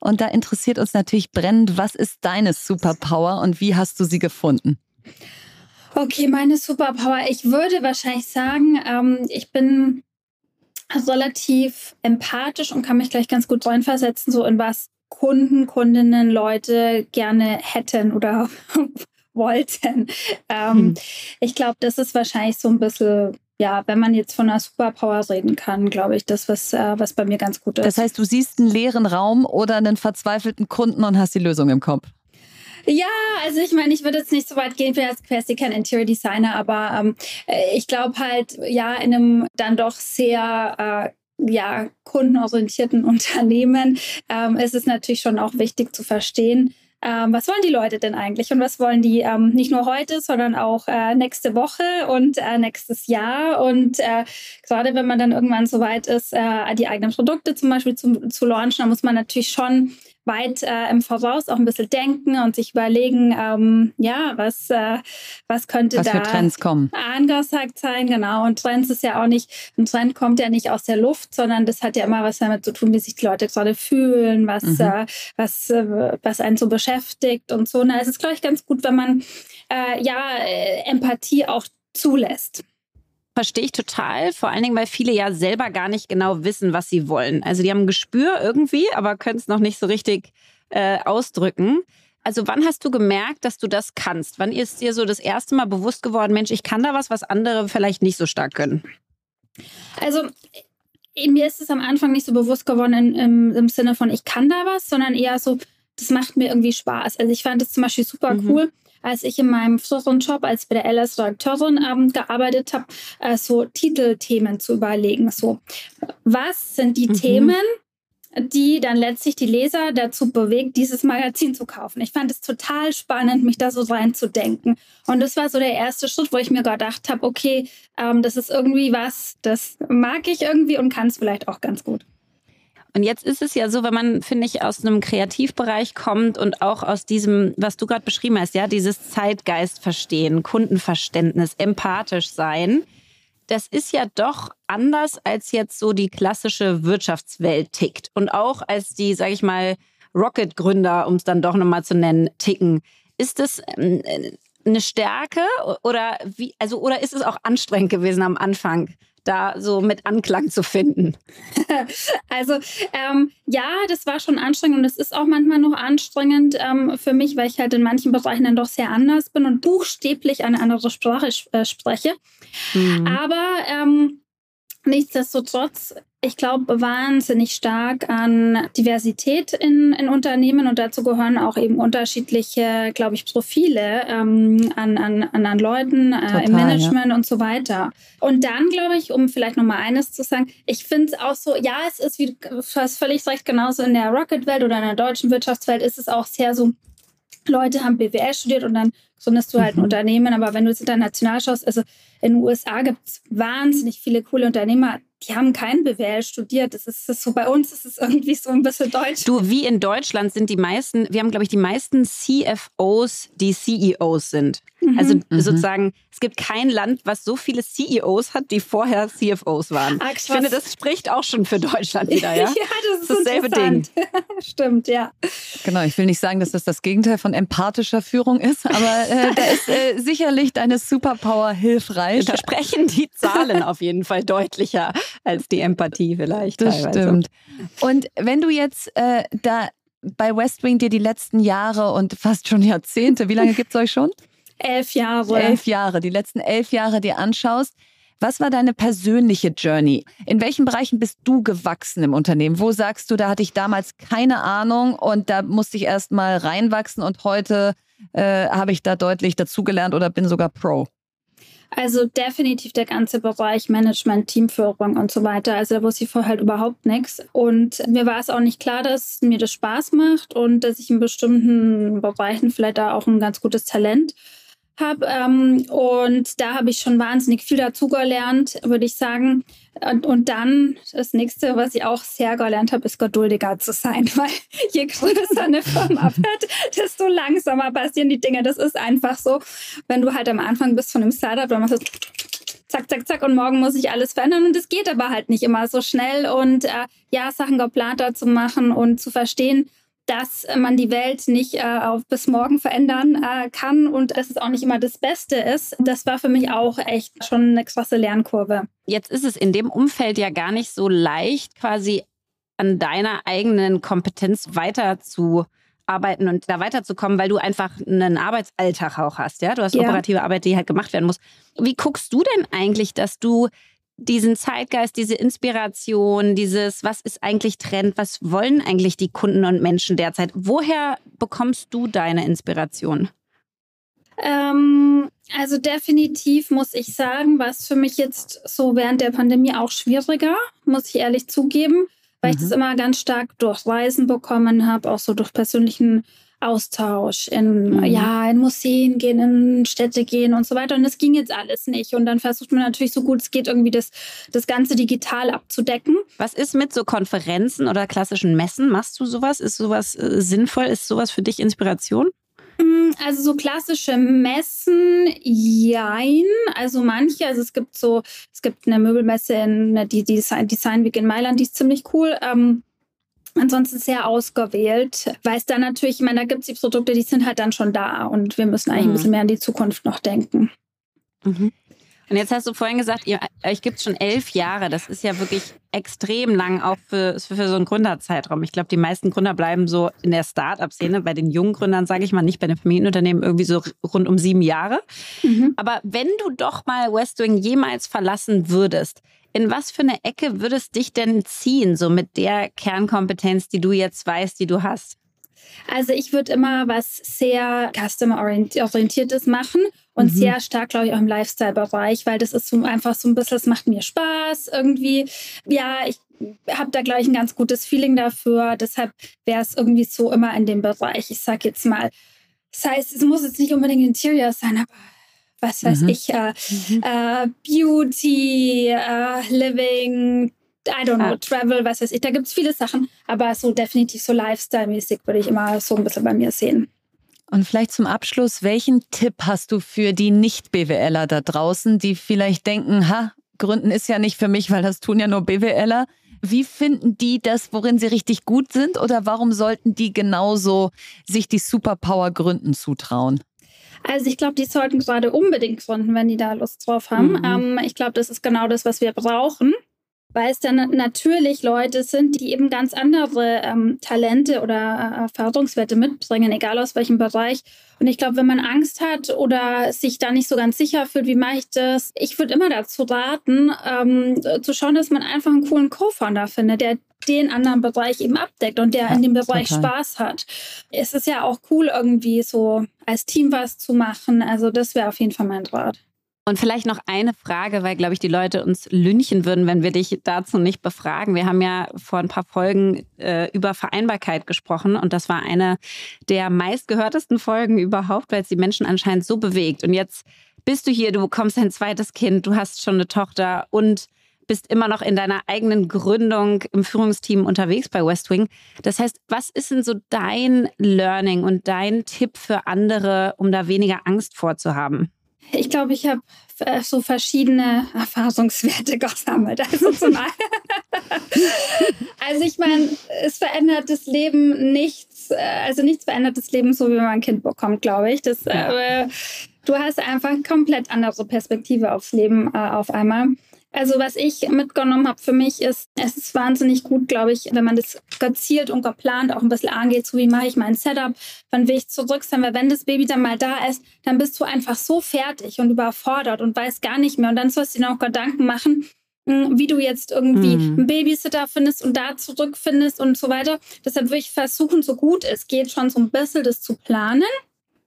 Und da interessiert uns natürlich brennend, was ist deine Superpower und wie hast du sie gefunden? Okay, meine Superpower. Ich würde wahrscheinlich sagen, ähm, ich bin relativ empathisch und kann mich gleich ganz gut reinversetzen, so in was Kunden, Kundinnen, Leute gerne hätten oder wollten. Ähm, hm. Ich glaube, das ist wahrscheinlich so ein bisschen, ja, wenn man jetzt von einer Superpower reden kann, glaube ich, das, was, äh, was bei mir ganz gut ist. Das heißt, du siehst einen leeren Raum oder einen verzweifelten Kunden und hast die Lösung im Kopf. Ja, also ich meine, ich würde jetzt nicht so weit gehen, bin jetzt quasi kein Interior Designer, aber ähm, äh, ich glaube halt, ja, in einem dann doch sehr äh, ja, kundenorientierten Unternehmen ähm, ist es natürlich schon auch wichtig zu verstehen, ähm, was wollen die Leute denn eigentlich und was wollen die ähm, nicht nur heute, sondern auch äh, nächste Woche und äh, nächstes Jahr. Und äh, gerade wenn man dann irgendwann so weit ist, äh, die eigenen Produkte zum Beispiel zu, zu launchen, dann muss man natürlich schon weit äh, im Voraus auch ein bisschen denken und sich überlegen, ähm, ja, was, äh, was könnte was da für Trends kommen. angesagt sein, genau. Und Trends ist ja auch nicht, ein Trend kommt ja nicht aus der Luft, sondern das hat ja immer was damit zu tun, wie sich die Leute gerade fühlen, was, mhm. äh, was, äh, was einen so beschäftigt und so. Na, es ist, glaube ich, ganz gut, wenn man äh, ja äh, Empathie auch zulässt. Verstehe ich total. Vor allen Dingen, weil viele ja selber gar nicht genau wissen, was sie wollen. Also die haben ein Gespür irgendwie, aber können es noch nicht so richtig äh, ausdrücken. Also wann hast du gemerkt, dass du das kannst? Wann ist dir so das erste Mal bewusst geworden, Mensch, ich kann da was, was andere vielleicht nicht so stark können? Also mir ist es am Anfang nicht so bewusst geworden in, im, im Sinne von, ich kann da was, sondern eher so, das macht mir irgendwie Spaß. Also ich fand es zum Beispiel super mhm. cool, als ich in meinem früheren Job als bei der LS Redakteurin ähm, gearbeitet habe, äh, so Titelthemen zu überlegen. So, was sind die mhm. Themen, die dann letztlich die Leser dazu bewegt, dieses Magazin zu kaufen. Ich fand es total spannend, mich da so reinzudenken. Und das war so der erste Schritt, wo ich mir gedacht habe, okay, ähm, das ist irgendwie was, das mag ich irgendwie und kann es vielleicht auch ganz gut. Und jetzt ist es ja so, wenn man, finde ich, aus einem Kreativbereich kommt und auch aus diesem, was du gerade beschrieben hast, ja, dieses Zeitgeist verstehen, Kundenverständnis, empathisch sein, das ist ja doch anders als jetzt so die klassische Wirtschaftswelt tickt und auch als die, sage ich mal, Rocket-Gründer, um es dann doch nochmal zu nennen, ticken. Ist es, ähm, eine Stärke oder wie, also oder ist es auch anstrengend gewesen am Anfang? Da so mit Anklang zu finden? Also ähm, ja, das war schon anstrengend und es ist auch manchmal noch anstrengend ähm, für mich, weil ich halt in manchen Bereichen dann doch sehr anders bin und buchstäblich eine andere Sprache äh, spreche. Mhm. Aber ähm, Nichtsdestotrotz, ich glaube wahnsinnig stark an Diversität in, in Unternehmen und dazu gehören auch eben unterschiedliche, glaube ich, Profile ähm, an, an, an Leuten äh, im Management ja. und so weiter. Und dann, glaube ich, um vielleicht nochmal eines zu sagen, ich finde es auch so, ja, es ist, wie du hast völlig recht, genauso in der Rocket-Welt oder in der deutschen Wirtschaftswelt ist es auch sehr so, Leute haben BWL studiert und dann gründest du halt ein mhm. Unternehmen. Aber wenn du jetzt international schaust, also in den USA gibt es wahnsinnig viele coole Unternehmer, die haben kein BWL studiert. Das ist, das ist so bei uns ist es irgendwie so ein bisschen deutsch. Du, wie in Deutschland sind die meisten, wir haben, glaube ich, die meisten CFOs, die CEOs sind. Mhm. Also mhm. sozusagen, es gibt kein Land, was so viele CEOs hat, die vorher CFOs waren. Ach, ich finde, das spricht auch schon für Deutschland wieder, ja? ja, das ist das dasselbe Ding. Stimmt, ja. Genau, ich will nicht sagen, dass das das Gegenteil von empathischer Führung ist, aber äh, da ist äh, sicherlich deine Superpower hilfreich. Da sprechen die Zahlen auf jeden Fall deutlicher als die Empathie vielleicht. Das teilweise. stimmt. Und wenn du jetzt äh, da bei West Wing dir die letzten Jahre und fast schon Jahrzehnte, wie lange gibt es euch schon? Elf Jahre. Elf Jahre, die letzten elf Jahre dir anschaust. Was war deine persönliche Journey? In welchen Bereichen bist du gewachsen im Unternehmen? Wo sagst du, da hatte ich damals keine Ahnung und da musste ich erst mal reinwachsen und heute äh, habe ich da deutlich dazugelernt oder bin sogar Pro? Also definitiv der ganze Bereich Management, Teamführung und so weiter. Also da wusste ich vorher halt überhaupt nichts. Und mir war es auch nicht klar, dass mir das Spaß macht und dass ich in bestimmten Bereichen vielleicht da auch ein ganz gutes Talent habe. Ähm, und da habe ich schon wahnsinnig viel dazugelernt, würde ich sagen. Und, und, dann das nächste, was ich auch sehr gelernt habe, ist geduldiger zu sein, weil je größer eine Firma wird, desto langsamer passieren die Dinge. Das ist einfach so. Wenn du halt am Anfang bist von einem Startup, dann machst du zack, zack, zack und morgen muss ich alles verändern und es geht aber halt nicht immer so schnell und äh, ja, Sachen geplanter zu machen und zu verstehen, dass man die Welt nicht äh, auf bis morgen verändern äh, kann und dass es auch nicht immer das Beste ist. Das war für mich auch echt schon eine krasse Lernkurve. Jetzt ist es in dem Umfeld ja gar nicht so leicht, quasi an deiner eigenen Kompetenz weiterzuarbeiten und da weiterzukommen, weil du einfach einen Arbeitsalltag auch hast, ja? Du hast ja. operative Arbeit, die halt gemacht werden muss. Wie guckst du denn eigentlich, dass du diesen Zeitgeist, diese Inspiration, dieses, was ist eigentlich Trend, was wollen eigentlich die Kunden und Menschen derzeit? Woher bekommst du deine Inspiration? Ähm, also definitiv muss ich sagen, was für mich jetzt so während der Pandemie auch schwieriger, muss ich ehrlich zugeben, weil mhm. ich das immer ganz stark durch Reisen bekommen habe, auch so durch persönlichen Austausch, in, mhm. ja, in Museen gehen, in Städte gehen und so weiter. Und das ging jetzt alles nicht. Und dann versucht man natürlich so gut es geht, irgendwie das, das Ganze digital abzudecken. Was ist mit so Konferenzen oder klassischen Messen? Machst du sowas? Ist sowas äh, sinnvoll? Ist sowas für dich Inspiration? Mm, also so klassische Messen, jein. Also manche, also es gibt so, es gibt eine Möbelmesse in die Design, Design Week in Mailand, die ist ziemlich cool. Ähm, ansonsten sehr ausgewählt, weil es da natürlich, ich meine, da gibt es die Produkte, die sind halt dann schon da und wir müssen eigentlich mhm. ein bisschen mehr an die Zukunft noch denken. Mhm. Und jetzt hast du vorhin gesagt, ihr, euch gibt es schon elf Jahre. Das ist ja wirklich extrem lang, auch für, für so einen Gründerzeitraum. Ich glaube, die meisten Gründer bleiben so in der Start-up-Szene, bei den jungen Gründern, sage ich mal, nicht bei den Familienunternehmen, irgendwie so rund um sieben Jahre. Mhm. Aber wenn du doch mal Westwing jemals verlassen würdest, in was für eine Ecke würdest dich denn ziehen, so mit der Kernkompetenz, die du jetzt weißt, die du hast? Also ich würde immer was sehr customer-orientiertes machen und mhm. sehr stark, glaube ich, auch im Lifestyle-Bereich, weil das ist so einfach so ein bisschen, das macht mir Spaß irgendwie. Ja, ich habe da, glaube ich, ein ganz gutes Feeling dafür. Deshalb wäre es irgendwie so immer in dem Bereich. Ich sage jetzt mal, das heißt, es muss jetzt nicht unbedingt Interior sein, aber was weiß mhm. ich, äh, mhm. äh, Beauty, äh, Living, I don't know, ah. Travel, was weiß ich. Da gibt es viele Sachen, aber so definitiv so Lifestyle-mäßig würde ich immer so ein bisschen bei mir sehen. Und vielleicht zum Abschluss, welchen Tipp hast du für die Nicht-BWLer da draußen, die vielleicht denken, ha, Gründen ist ja nicht für mich, weil das tun ja nur BWLer. Wie finden die das, worin sie richtig gut sind? Oder warum sollten die genauso sich die Superpower Gründen zutrauen? Also ich glaube, die sollten gerade unbedingt gründen, wenn die da Lust drauf haben. Mhm. Ähm, ich glaube, das ist genau das, was wir brauchen weil es dann natürlich Leute sind, die eben ganz andere ähm, Talente oder äh, Erfahrungswerte mitbringen, egal aus welchem Bereich. Und ich glaube, wenn man Angst hat oder sich da nicht so ganz sicher fühlt, wie mache ich das, ich würde immer dazu raten, ähm, zu schauen, dass man einfach einen coolen Co-Founder findet, der den anderen Bereich eben abdeckt und der ja, in dem Bereich total. Spaß hat. Es ist ja auch cool, irgendwie so als Team was zu machen. Also das wäre auf jeden Fall mein Rat. Und vielleicht noch eine Frage, weil, glaube ich, die Leute uns lünchen würden, wenn wir dich dazu nicht befragen. Wir haben ja vor ein paar Folgen äh, über Vereinbarkeit gesprochen und das war eine der meistgehörtesten Folgen überhaupt, weil es die Menschen anscheinend so bewegt. Und jetzt bist du hier, du bekommst ein zweites Kind, du hast schon eine Tochter und bist immer noch in deiner eigenen Gründung im Führungsteam unterwegs bei Westwing. Das heißt, was ist denn so dein Learning und dein Tipp für andere, um da weniger Angst vorzuhaben? Ich glaube, ich habe äh, so verschiedene Erfahrungswerte gesammelt. Also, zum also ich meine, es verändert das Leben nichts, äh, also nichts verändert das Leben so, wie man ein Kind bekommt, glaube ich. Das, äh, du hast einfach eine komplett andere Perspektive aufs Leben äh, auf einmal. Also was ich mitgenommen habe für mich ist, es ist wahnsinnig gut, glaube ich, wenn man das gezielt und geplant auch ein bisschen angeht, so wie mache ich mein Setup, wann will ich zurück sein, weil wenn das Baby dann mal da ist, dann bist du einfach so fertig und überfordert und weißt gar nicht mehr und dann sollst du dir noch Gedanken machen, hm, wie du jetzt irgendwie mhm. einen Babysitter findest und da zurückfindest und so weiter. Deshalb würde ich versuchen, so gut es geht, schon so ein bisschen das zu planen.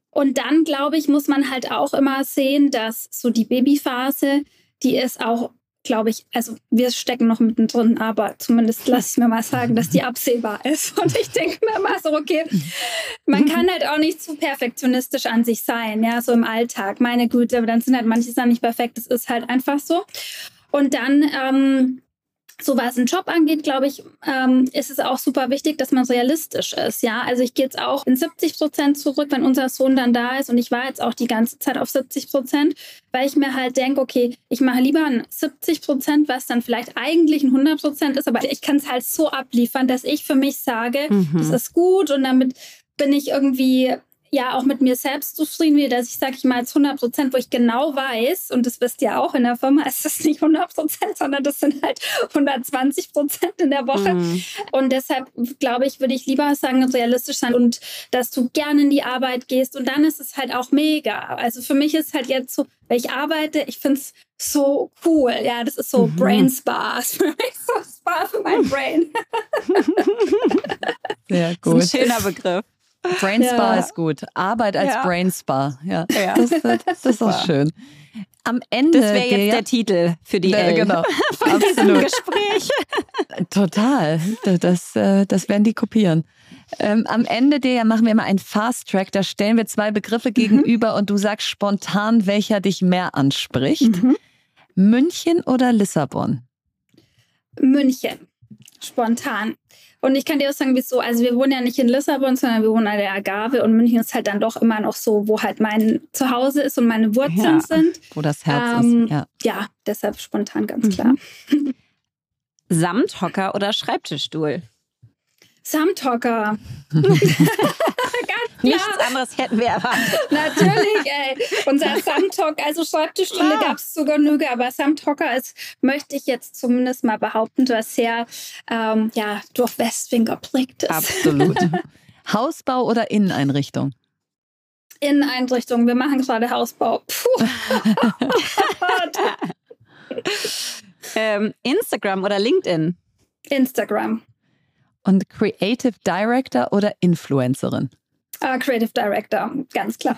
Und dann, glaube ich, muss man halt auch immer sehen, dass so die Babyphase, die ist auch glaube ich, also wir stecken noch mittendrin, aber zumindest lasse ich mir mal sagen, dass die absehbar ist. Und ich denke mir mal so, okay, man kann halt auch nicht zu perfektionistisch an sich sein, ja, so im Alltag. Meine Güte, aber dann sind halt manche Sachen nicht perfekt. Das ist halt einfach so. Und dann ähm, so was einen Job angeht, glaube ich, ähm, ist es auch super wichtig, dass man realistisch ist. Ja, also ich gehe jetzt auch in 70 Prozent zurück, wenn unser Sohn dann da ist. Und ich war jetzt auch die ganze Zeit auf 70 Prozent, weil ich mir halt denke, okay, ich mache lieber ein 70 Prozent, was dann vielleicht eigentlich ein 100 Prozent ist, aber ich kann es halt so abliefern, dass ich für mich sage, mhm. das ist gut und damit bin ich irgendwie ja auch mit mir selbst zufrieden bin, dass ich sage ich mal jetzt 100 Prozent, wo ich genau weiß, und das wisst ihr auch in der Firma, ist das nicht 100 Prozent, sondern das sind halt 120 Prozent in der Woche. Mhm. Und deshalb glaube ich, würde ich lieber sagen, realistisch sein und dass du gerne in die Arbeit gehst. Und dann ist es halt auch mega. Also für mich ist halt jetzt so, wenn ich arbeite, ich finde es so cool. Ja, das ist so mhm. Brain Spa. Für mich so Spa für mein Brain. Sehr gut. Das ist ein schöner Begriff. Brain Spa ja. ist gut. Arbeit als ja. Brain Spa. Ja, ja. Das, das, ist auch schön. Am Ende. Das wäre jetzt der Titel für die ja, Genau. Absolut. Gespräch. Total. Das, äh, das werden die kopieren. Ähm, am Ende der machen wir immer einen Fast Track. Da stellen wir zwei Begriffe mhm. gegenüber und du sagst spontan, welcher dich mehr anspricht. Mhm. München oder Lissabon? München. Spontan. Und ich kann dir auch sagen, wieso. Also wir wohnen ja nicht in Lissabon, sondern wir wohnen an der Agave und München ist halt dann doch immer noch so, wo halt mein Zuhause ist und meine Wurzeln ja, sind. Wo das Herz ähm, ist. Ja. ja, deshalb spontan ganz klar. Mhm. Samthocker oder Schreibtischstuhl? Samthocker. Nichts anderes hätten wir erwartet. Natürlich, ey. Unser Samthock, also Schreibtischstühle gab es zu Genüge, aber Samthocker ist, möchte ich jetzt zumindest mal behaupten, was sehr ähm, ja, durch Westwing geprägt ist. Absolut. Hausbau oder Inneneinrichtung? Inneneinrichtung. Wir machen gerade Hausbau. Puh. ähm, Instagram oder LinkedIn? Instagram. Und Creative Director oder Influencerin? Uh, Creative Director, ganz klar.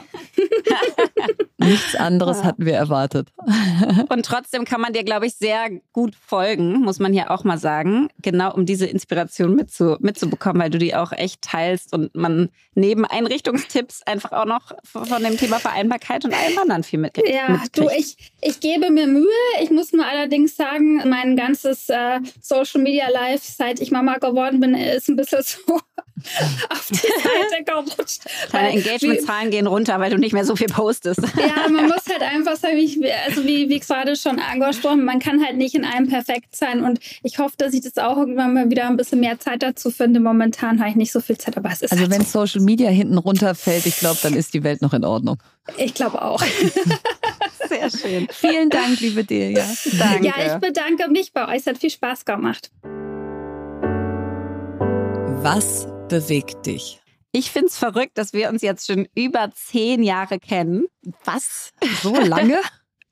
Nichts anderes hatten wir erwartet. Und trotzdem kann man dir, glaube ich, sehr gut folgen, muss man hier auch mal sagen, genau um diese Inspiration mitzu, mitzubekommen, weil du die auch echt teilst und man neben Einrichtungstipps einfach auch noch von dem Thema Vereinbarkeit und allem anderen viel mitkriegt. Ja, mitkriegt. du, ich, ich gebe mir Mühe. Ich muss nur allerdings sagen, mein ganzes äh, Social Media Life, seit ich Mama geworden bin, ist ein bisschen so auf die Seite gerutscht gerutscht. Deine Engagement-Zahlen gehen runter, weil du nicht mehr so viel postest. Ja, man muss halt einfach sagen, wie, also wie, wie gerade schon angesprochen, man kann halt nicht in einem perfekt sein. Und ich hoffe, dass ich das auch irgendwann mal wieder ein bisschen mehr Zeit dazu finde. Momentan habe ich nicht so viel Zeit, aber es ist Also halt wenn so. Social Media hinten runterfällt, ich glaube, dann ist die Welt noch in Ordnung. Ich glaube auch. Sehr schön. Vielen Dank, liebe Delia. Danke. Ja, ich bedanke mich bei euch. Es hat viel Spaß gemacht. Was bewegt dich? Ich finde es verrückt, dass wir uns jetzt schon über zehn Jahre kennen. Was? So lange?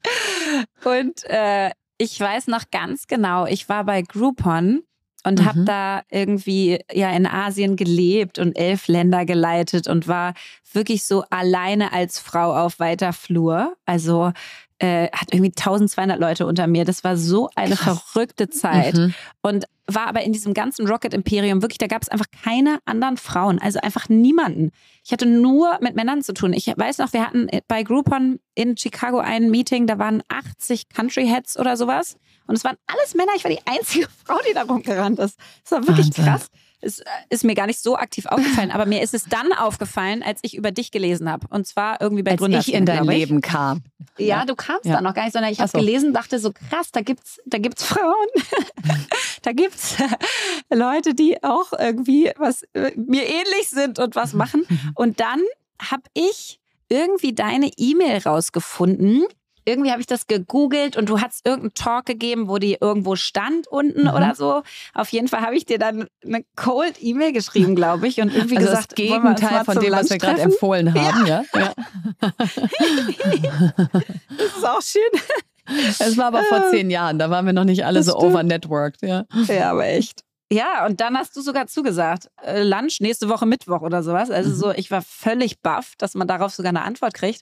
Und äh, ich weiß noch ganz genau, ich war bei Groupon und Mhm. habe da irgendwie ja in Asien gelebt und elf Länder geleitet und war wirklich so alleine als Frau auf weiter Flur. Also äh, hat irgendwie 1200 Leute unter mir. Das war so eine verrückte Zeit. Mhm. Und war aber in diesem ganzen Rocket Imperium wirklich, da gab es einfach keine anderen Frauen, also einfach niemanden. Ich hatte nur mit Männern zu tun. Ich weiß noch, wir hatten bei Groupon in Chicago ein Meeting, da waren 80 Country Heads oder sowas. Und es waren alles Männer. Ich war die einzige Frau, die da rumgerannt ist. Das war wirklich Wahnsinn. krass. Es äh, ist mir gar nicht so aktiv aufgefallen, aber mir ist es dann aufgefallen, als ich über dich gelesen habe. Und zwar irgendwie bei Als ich Gründerszene, in dein ich. Leben kam. Ja, du kamst Ja. da noch gar nicht, sondern ich habe so. gelesen, dachte so krass, da gibt's, da gibt's Frauen, da gibt's Leute, die auch irgendwie was äh, mir ähnlich sind und was machen. Und dann habe ich irgendwie deine E-Mail rausgefunden. Irgendwie habe ich das gegoogelt und du hast irgendeinen Talk gegeben, wo die irgendwo stand unten Mhm. oder so. Auf jeden Fall habe ich dir dann eine Cold E-Mail geschrieben, glaube ich, und irgendwie Also gesagt, das Gegenteil von dem, was wir gerade empfohlen haben. Ja. Ja. Das ist auch schön. Es war aber vor zehn Jahren, da waren wir noch nicht alle Das so overnetworked. Ja. Ja, aber echt. Ja, und dann hast du sogar zugesagt. Äh, Lunch nächste Woche Mittwoch oder sowas. Also so, ich war völlig baff, dass man darauf sogar eine Antwort kriegt.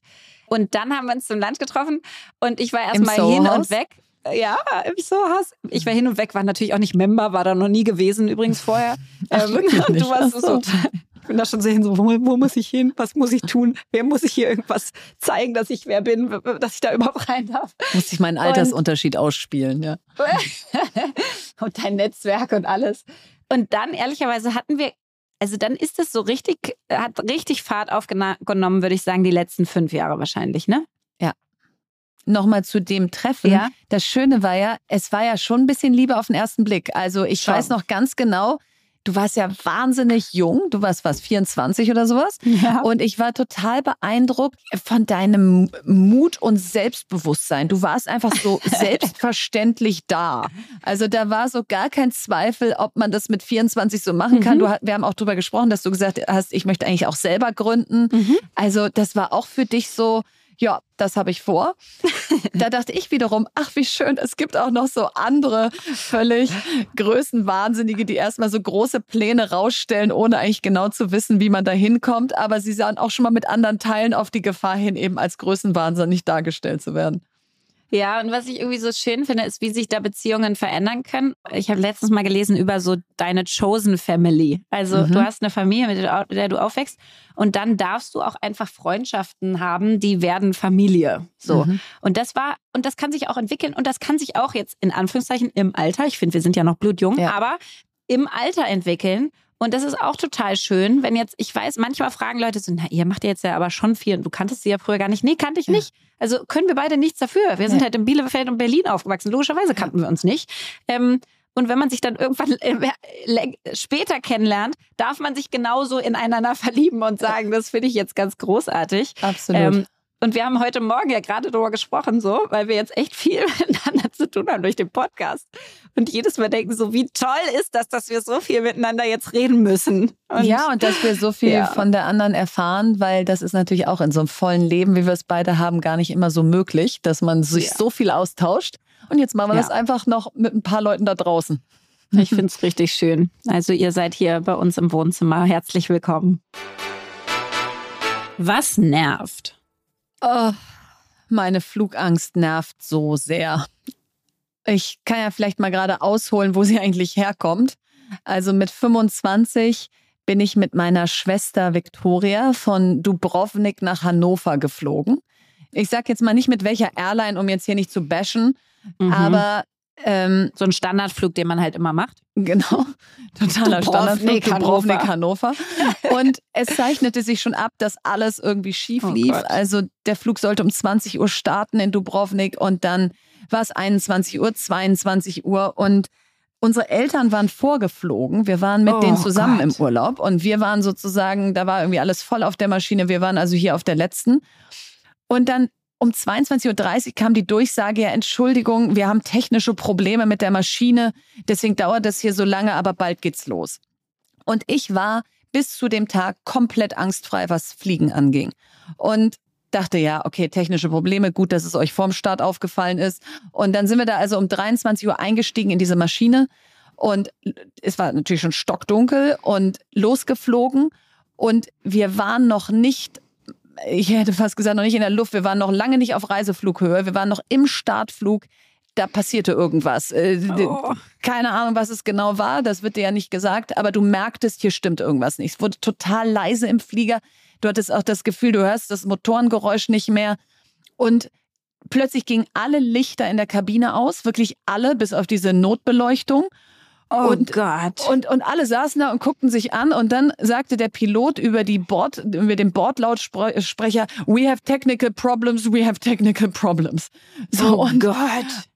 Und dann haben wir uns zum Lunch getroffen und ich war erstmal hin und weg. Ja, im Sohaus. Ich war hin und weg, war natürlich auch nicht Member, war da noch nie gewesen übrigens vorher. Ach, wirklich und du warst so. so. Ich bin da schon sehen, so, wo, wo muss ich hin? Was muss ich tun? Wer muss ich hier irgendwas zeigen, dass ich wer bin, dass ich da überhaupt rein darf? Musste ich meinen Altersunterschied ausspielen. Ja. und dein Netzwerk und alles. Und dann, ehrlicherweise, hatten wir, also dann ist das so richtig, hat richtig Fahrt aufgenommen, würde ich sagen, die letzten fünf Jahre wahrscheinlich, ne? Nochmal zu dem Treffen. Ja. Das Schöne war ja, es war ja schon ein bisschen Liebe auf den ersten Blick. Also ich Schon. weiß noch ganz genau, du warst ja wahnsinnig jung. Du warst was, 24 oder sowas? Ja. Und ich war total beeindruckt von deinem Mut und Selbstbewusstsein. Du warst einfach so selbstverständlich da. Also da war so gar kein Zweifel, ob man das mit 24 so machen kann. Mhm. Du, wir haben auch drüber gesprochen, dass du gesagt hast, ich möchte eigentlich auch selber gründen. Mhm. Also das war auch für dich so, ja, das habe ich vor. Da dachte ich wiederum, ach wie schön, es gibt auch noch so andere völlig Größenwahnsinnige, die erstmal so große Pläne rausstellen, ohne eigentlich genau zu wissen, wie man da hinkommt. Aber sie sahen auch schon mal mit anderen Teilen auf die Gefahr hin, eben als Größenwahnsinnig dargestellt zu werden. Ja, und was ich irgendwie so schön finde, ist, wie sich da Beziehungen verändern können. Ich habe letztens mal gelesen über so deine Chosen Family. Also Mhm. du hast eine Familie, mit der, du aufwächst und dann darfst du auch einfach Freundschaften haben, die werden Familie. So. Mhm. Und das war, und das kann sich auch entwickeln und das kann sich auch jetzt in Anführungszeichen im Alter, ich finde, wir sind ja noch blutjung, Ja. aber im Alter entwickeln. Und das ist auch total schön, wenn jetzt, ich weiß, manchmal fragen Leute so, na, ihr macht ja jetzt ja aber schon viel und du kanntest sie ja früher gar nicht. Nee, kannte ich Ja. nicht. Also können wir beide nichts dafür. Wir sind Ja. halt in Bielefeld und Berlin aufgewachsen. Logischerweise kannten wir uns nicht. Ähm, und wenn man sich dann irgendwann äh, später kennenlernt, darf man sich genauso ineinander verlieben und sagen, das finde ich jetzt ganz großartig. Absolut. Ähm, und wir haben heute Morgen ja gerade darüber gesprochen, so, weil wir jetzt echt viel miteinander zu tun haben durch den Podcast. Und jedes Mal denken so, wie toll ist das, dass wir so viel miteinander jetzt reden müssen. Und ja, und dass wir so viel Ja. von der anderen erfahren, weil das ist natürlich auch in so einem vollen Leben, wie wir es beide haben, gar nicht immer so möglich, dass man sich Ja. so viel austauscht. Und jetzt machen wir Ja. das einfach noch mit ein paar Leuten da draußen. ich finde es richtig schön. Also ihr seid hier bei uns im Wohnzimmer. Herzlich willkommen. Was nervt? Oh, meine Flugangst nervt so sehr. Ich kann ja vielleicht mal gerade ausholen, wo sie eigentlich herkommt. Also mit 25 bin ich mit meiner Schwester Victoria von Dubrovnik nach Hannover geflogen. Ich sag jetzt mal nicht mit welcher Airline, um jetzt hier nicht zu bashen, Mhm. aber Ähm, so ein Standardflug, den man halt immer macht. Genau, totaler Standardflug, Dubrovnik, Hannover. Und es zeichnete sich schon ab, dass alles irgendwie schief oh lief. Gott. Also der Flug sollte um 20 Uhr starten in Dubrovnik und dann war es 21 Uhr, 22 Uhr und unsere Eltern waren vorgeflogen. Wir waren mit oh denen zusammen Gott. im Urlaub und wir waren sozusagen, da war irgendwie alles voll auf der Maschine. Wir waren also hier auf der letzten. Und dann um 22.30 Uhr kam die Durchsage, ja, Entschuldigung, wir haben technische Probleme mit der Maschine, deswegen dauert das hier so lange, aber bald geht's los. Und ich war bis zu dem Tag komplett angstfrei, was Fliegen anging. Und dachte, ja, okay, technische Probleme, gut, dass es euch vorm Start aufgefallen ist. Und dann sind wir da also um 23 Uhr eingestiegen in diese Maschine und es war natürlich schon stockdunkel und losgeflogen und wir waren noch nicht ich hätte fast gesagt, noch nicht in der Luft. Wir waren noch lange nicht auf Reiseflughöhe. Wir waren noch im Startflug. Da passierte irgendwas. Äh, oh. Keine Ahnung, was es genau war. Das wird dir ja nicht gesagt. Aber du merktest, hier stimmt irgendwas nicht. Es wurde total leise im Flieger. Du hattest auch das Gefühl, du hörst das Motorengeräusch nicht mehr. Und plötzlich gingen alle Lichter in der Kabine aus. Wirklich alle, bis auf diese Notbeleuchtung. Oh und, Gott. Und, und alle saßen da und guckten sich an und dann sagte der Pilot über die Bord, über den Bordlautsprecher, we have technical problems, we have technical problems. So, oh und, Gott.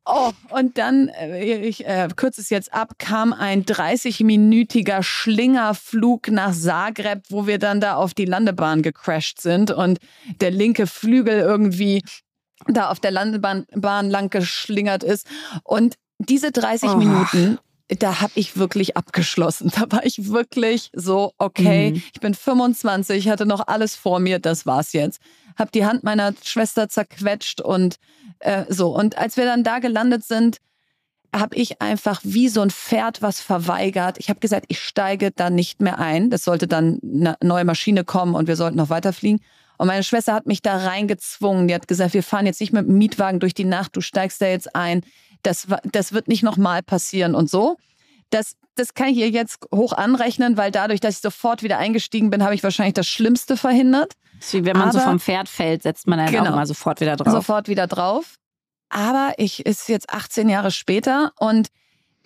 Oh, und dann, äh, ich äh, kürze es jetzt ab, kam ein 30-minütiger Schlingerflug nach Zagreb, wo wir dann da auf die Landebahn gecrashed sind und der linke Flügel irgendwie da auf der Landebahn Bahn lang geschlingert ist. Und diese 30 oh. Minuten da habe ich wirklich abgeschlossen. Da war ich wirklich so, okay, mhm. ich bin 25, hatte noch alles vor mir, das war's jetzt. Hab die Hand meiner Schwester zerquetscht und äh, so. Und als wir dann da gelandet sind, habe ich einfach wie so ein Pferd was verweigert. Ich habe gesagt, ich steige da nicht mehr ein. Das sollte dann eine neue Maschine kommen und wir sollten noch weiterfliegen. Und meine Schwester hat mich da reingezwungen. Die hat gesagt, wir fahren jetzt nicht mit dem Mietwagen durch die Nacht, du steigst da jetzt ein das, das wird nicht nochmal passieren und so. Das, das kann ich ihr jetzt hoch anrechnen, weil dadurch, dass ich sofort wieder eingestiegen bin, habe ich wahrscheinlich das Schlimmste verhindert. Das ist wie wenn man Aber, so vom Pferd fällt, setzt man dann genau, auch mal sofort wieder drauf. Sofort wieder drauf. Aber ich ist jetzt 18 Jahre später und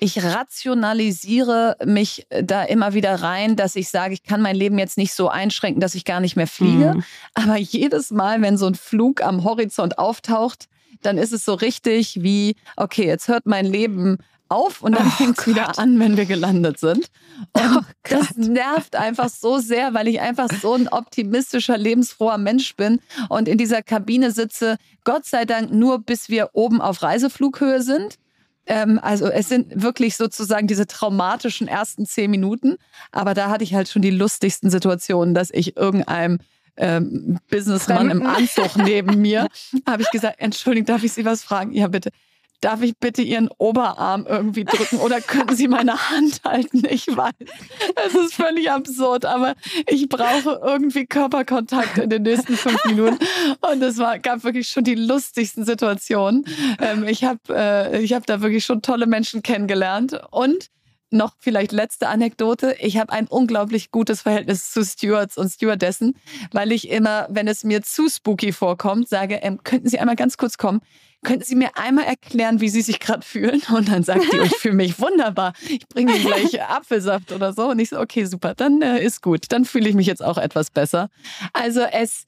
ich rationalisiere mich da immer wieder rein, dass ich sage, ich kann mein Leben jetzt nicht so einschränken, dass ich gar nicht mehr fliege. Mhm. Aber jedes Mal, wenn so ein Flug am Horizont auftaucht, dann ist es so richtig wie, okay, jetzt hört mein Leben auf und dann oh fängt es wieder an, wenn wir gelandet sind. Und oh das nervt einfach so sehr, weil ich einfach so ein optimistischer, lebensfroher Mensch bin und in dieser Kabine sitze, Gott sei Dank nur bis wir oben auf Reiseflughöhe sind. Ähm, also es sind wirklich sozusagen diese traumatischen ersten zehn Minuten. Aber da hatte ich halt schon die lustigsten Situationen, dass ich irgendeinem ähm, Businessmann im Anzug neben mir, habe ich gesagt, Entschuldigung, darf ich Sie was fragen? Ja, bitte. Darf ich bitte Ihren Oberarm irgendwie drücken oder können Sie meine Hand halten? Ich weiß, es ist völlig absurd, aber ich brauche irgendwie Körperkontakt in den nächsten fünf Minuten. Und es war, gab wirklich schon die lustigsten Situationen. Ähm, ich habe äh, ich hab da wirklich schon tolle Menschen kennengelernt und noch vielleicht letzte Anekdote. Ich habe ein unglaublich gutes Verhältnis zu Stewards und Stewardessen, weil ich immer, wenn es mir zu spooky vorkommt, sage, ähm, könnten Sie einmal ganz kurz kommen? Könnten Sie mir einmal erklären, wie Sie sich gerade fühlen? Und dann sagt die, ich fühle mich wunderbar. Ich bringe Ihnen gleich Apfelsaft oder so. Und ich so, okay, super, dann äh, ist gut. Dann fühle ich mich jetzt auch etwas besser. Also es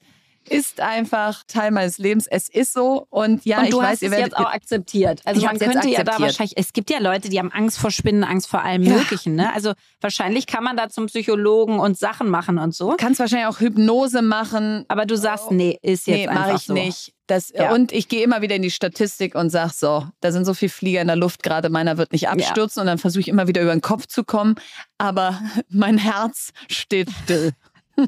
ist einfach Teil meines Lebens. Es ist so. Und ja, und ich weiß, ihr werdet jetzt auch akzeptiert. Also man könnte ja da wahrscheinlich, es gibt ja Leute, die haben Angst vor Spinnen, Angst vor allem ja. Möglichen. Ne? Also wahrscheinlich kann man da zum Psychologen und Sachen machen und so. Kannst wahrscheinlich auch Hypnose machen. Aber du sagst, nee, ist jetzt nee, einfach mach ich so. nicht. Das, ja. Und ich gehe immer wieder in die Statistik und sage so, da sind so viele Flieger in der Luft, gerade meiner wird nicht abstürzen. Ja. Und dann versuche ich immer wieder über den Kopf zu kommen. Aber mein Herz steht still.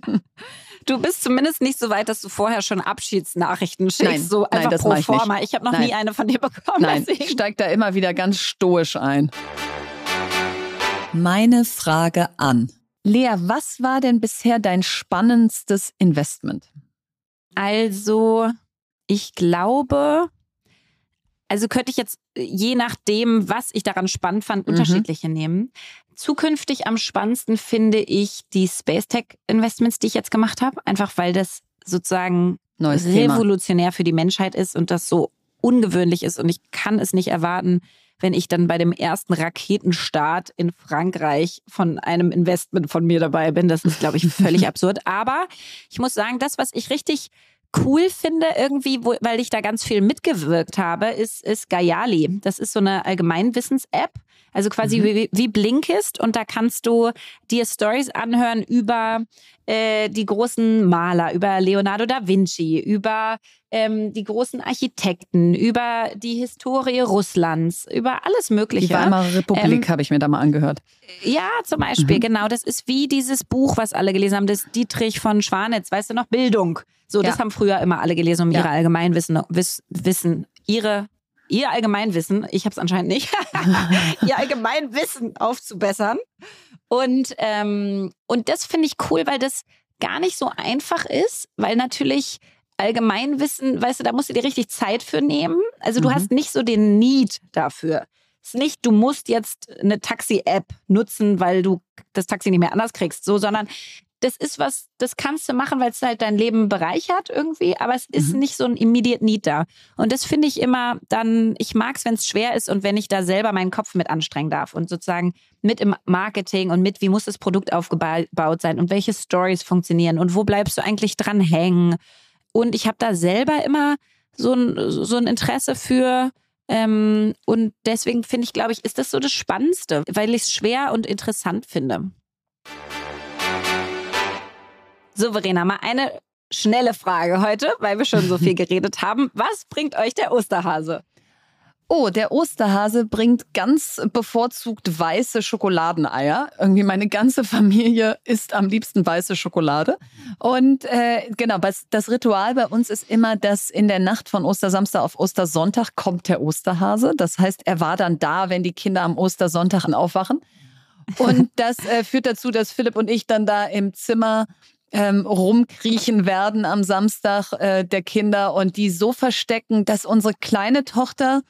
Du bist zumindest nicht so weit, dass du vorher schon Abschiedsnachrichten schickst. Nein, so einfach nein, das pro ich forma. Nicht. Ich habe noch nein. nie eine von dir bekommen. Nein, deswegen. ich steige da immer wieder ganz stoisch ein. Meine Frage an. Lea, was war denn bisher dein spannendstes Investment? Also, ich glaube, also könnte ich jetzt je nachdem, was ich daran spannend fand, mhm. unterschiedliche nehmen. Zukünftig am spannendsten finde ich die Space Tech Investments, die ich jetzt gemacht habe, einfach weil das sozusagen Neues revolutionär Thema. für die Menschheit ist und das so ungewöhnlich ist und ich kann es nicht erwarten, wenn ich dann bei dem ersten Raketenstart in Frankreich von einem Investment von mir dabei bin. Das ist, glaube ich, völlig absurd. Aber ich muss sagen, das, was ich richtig cool finde, irgendwie, wo, weil ich da ganz viel mitgewirkt habe, ist, ist Gayali. Das ist so eine Allgemeinwissens-App. Also quasi mhm. wie, wie Blinkist und da kannst du dir Stories anhören über äh, die großen Maler, über Leonardo da Vinci, über ähm, die großen Architekten, über die Historie Russlands, über alles Mögliche. Die Weimarer Republik ähm, habe ich mir da mal angehört. Ja, zum Beispiel, mhm. genau. Das ist wie dieses Buch, was alle gelesen haben, das Dietrich von Schwanitz, weißt du noch, Bildung. So, das haben früher immer alle gelesen, um ja. ihre Allgemeinwissen, Wiss, Wissen, ihre ihr Allgemeinwissen, ich habe es anscheinend nicht, ihr Allgemeinwissen aufzubessern. Und, ähm, und das finde ich cool, weil das gar nicht so einfach ist, weil natürlich Allgemeinwissen, weißt du, da musst du dir richtig Zeit für nehmen. Also du mhm. hast nicht so den Need dafür. Es ist nicht, du musst jetzt eine Taxi-App nutzen, weil du das Taxi nicht mehr anders kriegst, so, sondern das ist was, das kannst du machen, weil es halt dein Leben bereichert irgendwie, aber es ist mhm. nicht so ein immediate Need da. Und das finde ich immer dann, ich mag es, wenn es schwer ist und wenn ich da selber meinen Kopf mit anstrengen darf und sozusagen mit im Marketing und mit, wie muss das Produkt aufgebaut sein und welche Stories funktionieren und wo bleibst du eigentlich dran hängen. Und ich habe da selber immer so ein, so ein Interesse für, ähm, und deswegen finde ich, glaube ich, ist das so das Spannendste, weil ich es schwer und interessant finde. So, Verena, mal eine schnelle Frage heute, weil wir schon so viel geredet haben. Was bringt euch der Osterhase? Oh, der Osterhase bringt ganz bevorzugt weiße Schokoladeneier. Irgendwie meine ganze Familie isst am liebsten weiße Schokolade. Und äh, genau, das Ritual bei uns ist immer, dass in der Nacht von Ostersamstag auf Ostersonntag kommt der Osterhase. Das heißt, er war dann da, wenn die Kinder am Ostersonntag aufwachen. Und das äh, führt dazu, dass Philipp und ich dann da im Zimmer ähm, rumkriechen werden am Samstag äh, der Kinder und die so verstecken, dass unsere kleine Tochter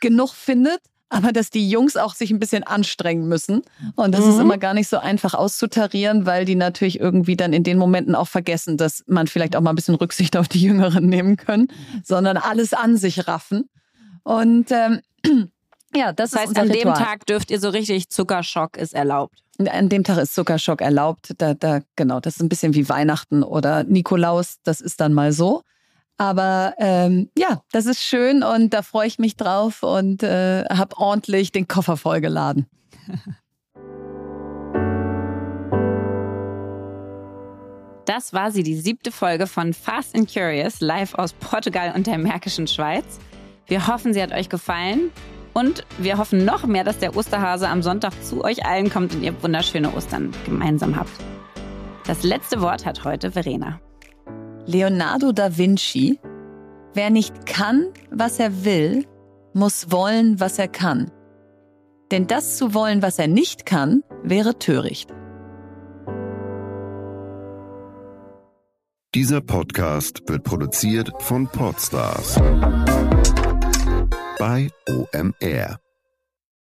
genug findet, aber dass die Jungs auch sich ein bisschen anstrengen müssen. Und das mhm. ist immer gar nicht so einfach auszutarieren, weil die natürlich irgendwie dann in den Momenten auch vergessen, dass man vielleicht auch mal ein bisschen Rücksicht auf die Jüngeren nehmen können, sondern alles an sich raffen. Und ähm, ja, das, das heißt, an Ritual. dem Tag dürft ihr so richtig Zuckerschock ist erlaubt. An dem Tag ist Zuckerschock erlaubt. Da, da, genau, das ist ein bisschen wie Weihnachten oder Nikolaus, das ist dann mal so. Aber ähm, ja, das ist schön und da freue ich mich drauf und äh, habe ordentlich den Koffer vollgeladen. Das war sie, die siebte Folge von Fast and Curious, live aus Portugal und der Märkischen Schweiz. Wir hoffen, sie hat euch gefallen. Und wir hoffen noch mehr, dass der Osterhase am Sonntag zu euch allen kommt und ihr wunderschöne Ostern gemeinsam habt. Das letzte Wort hat heute Verena. Leonardo da Vinci. Wer nicht kann, was er will, muss wollen, was er kann. Denn das zu wollen, was er nicht kann, wäre töricht. Dieser Podcast wird produziert von Podstars bei OMR.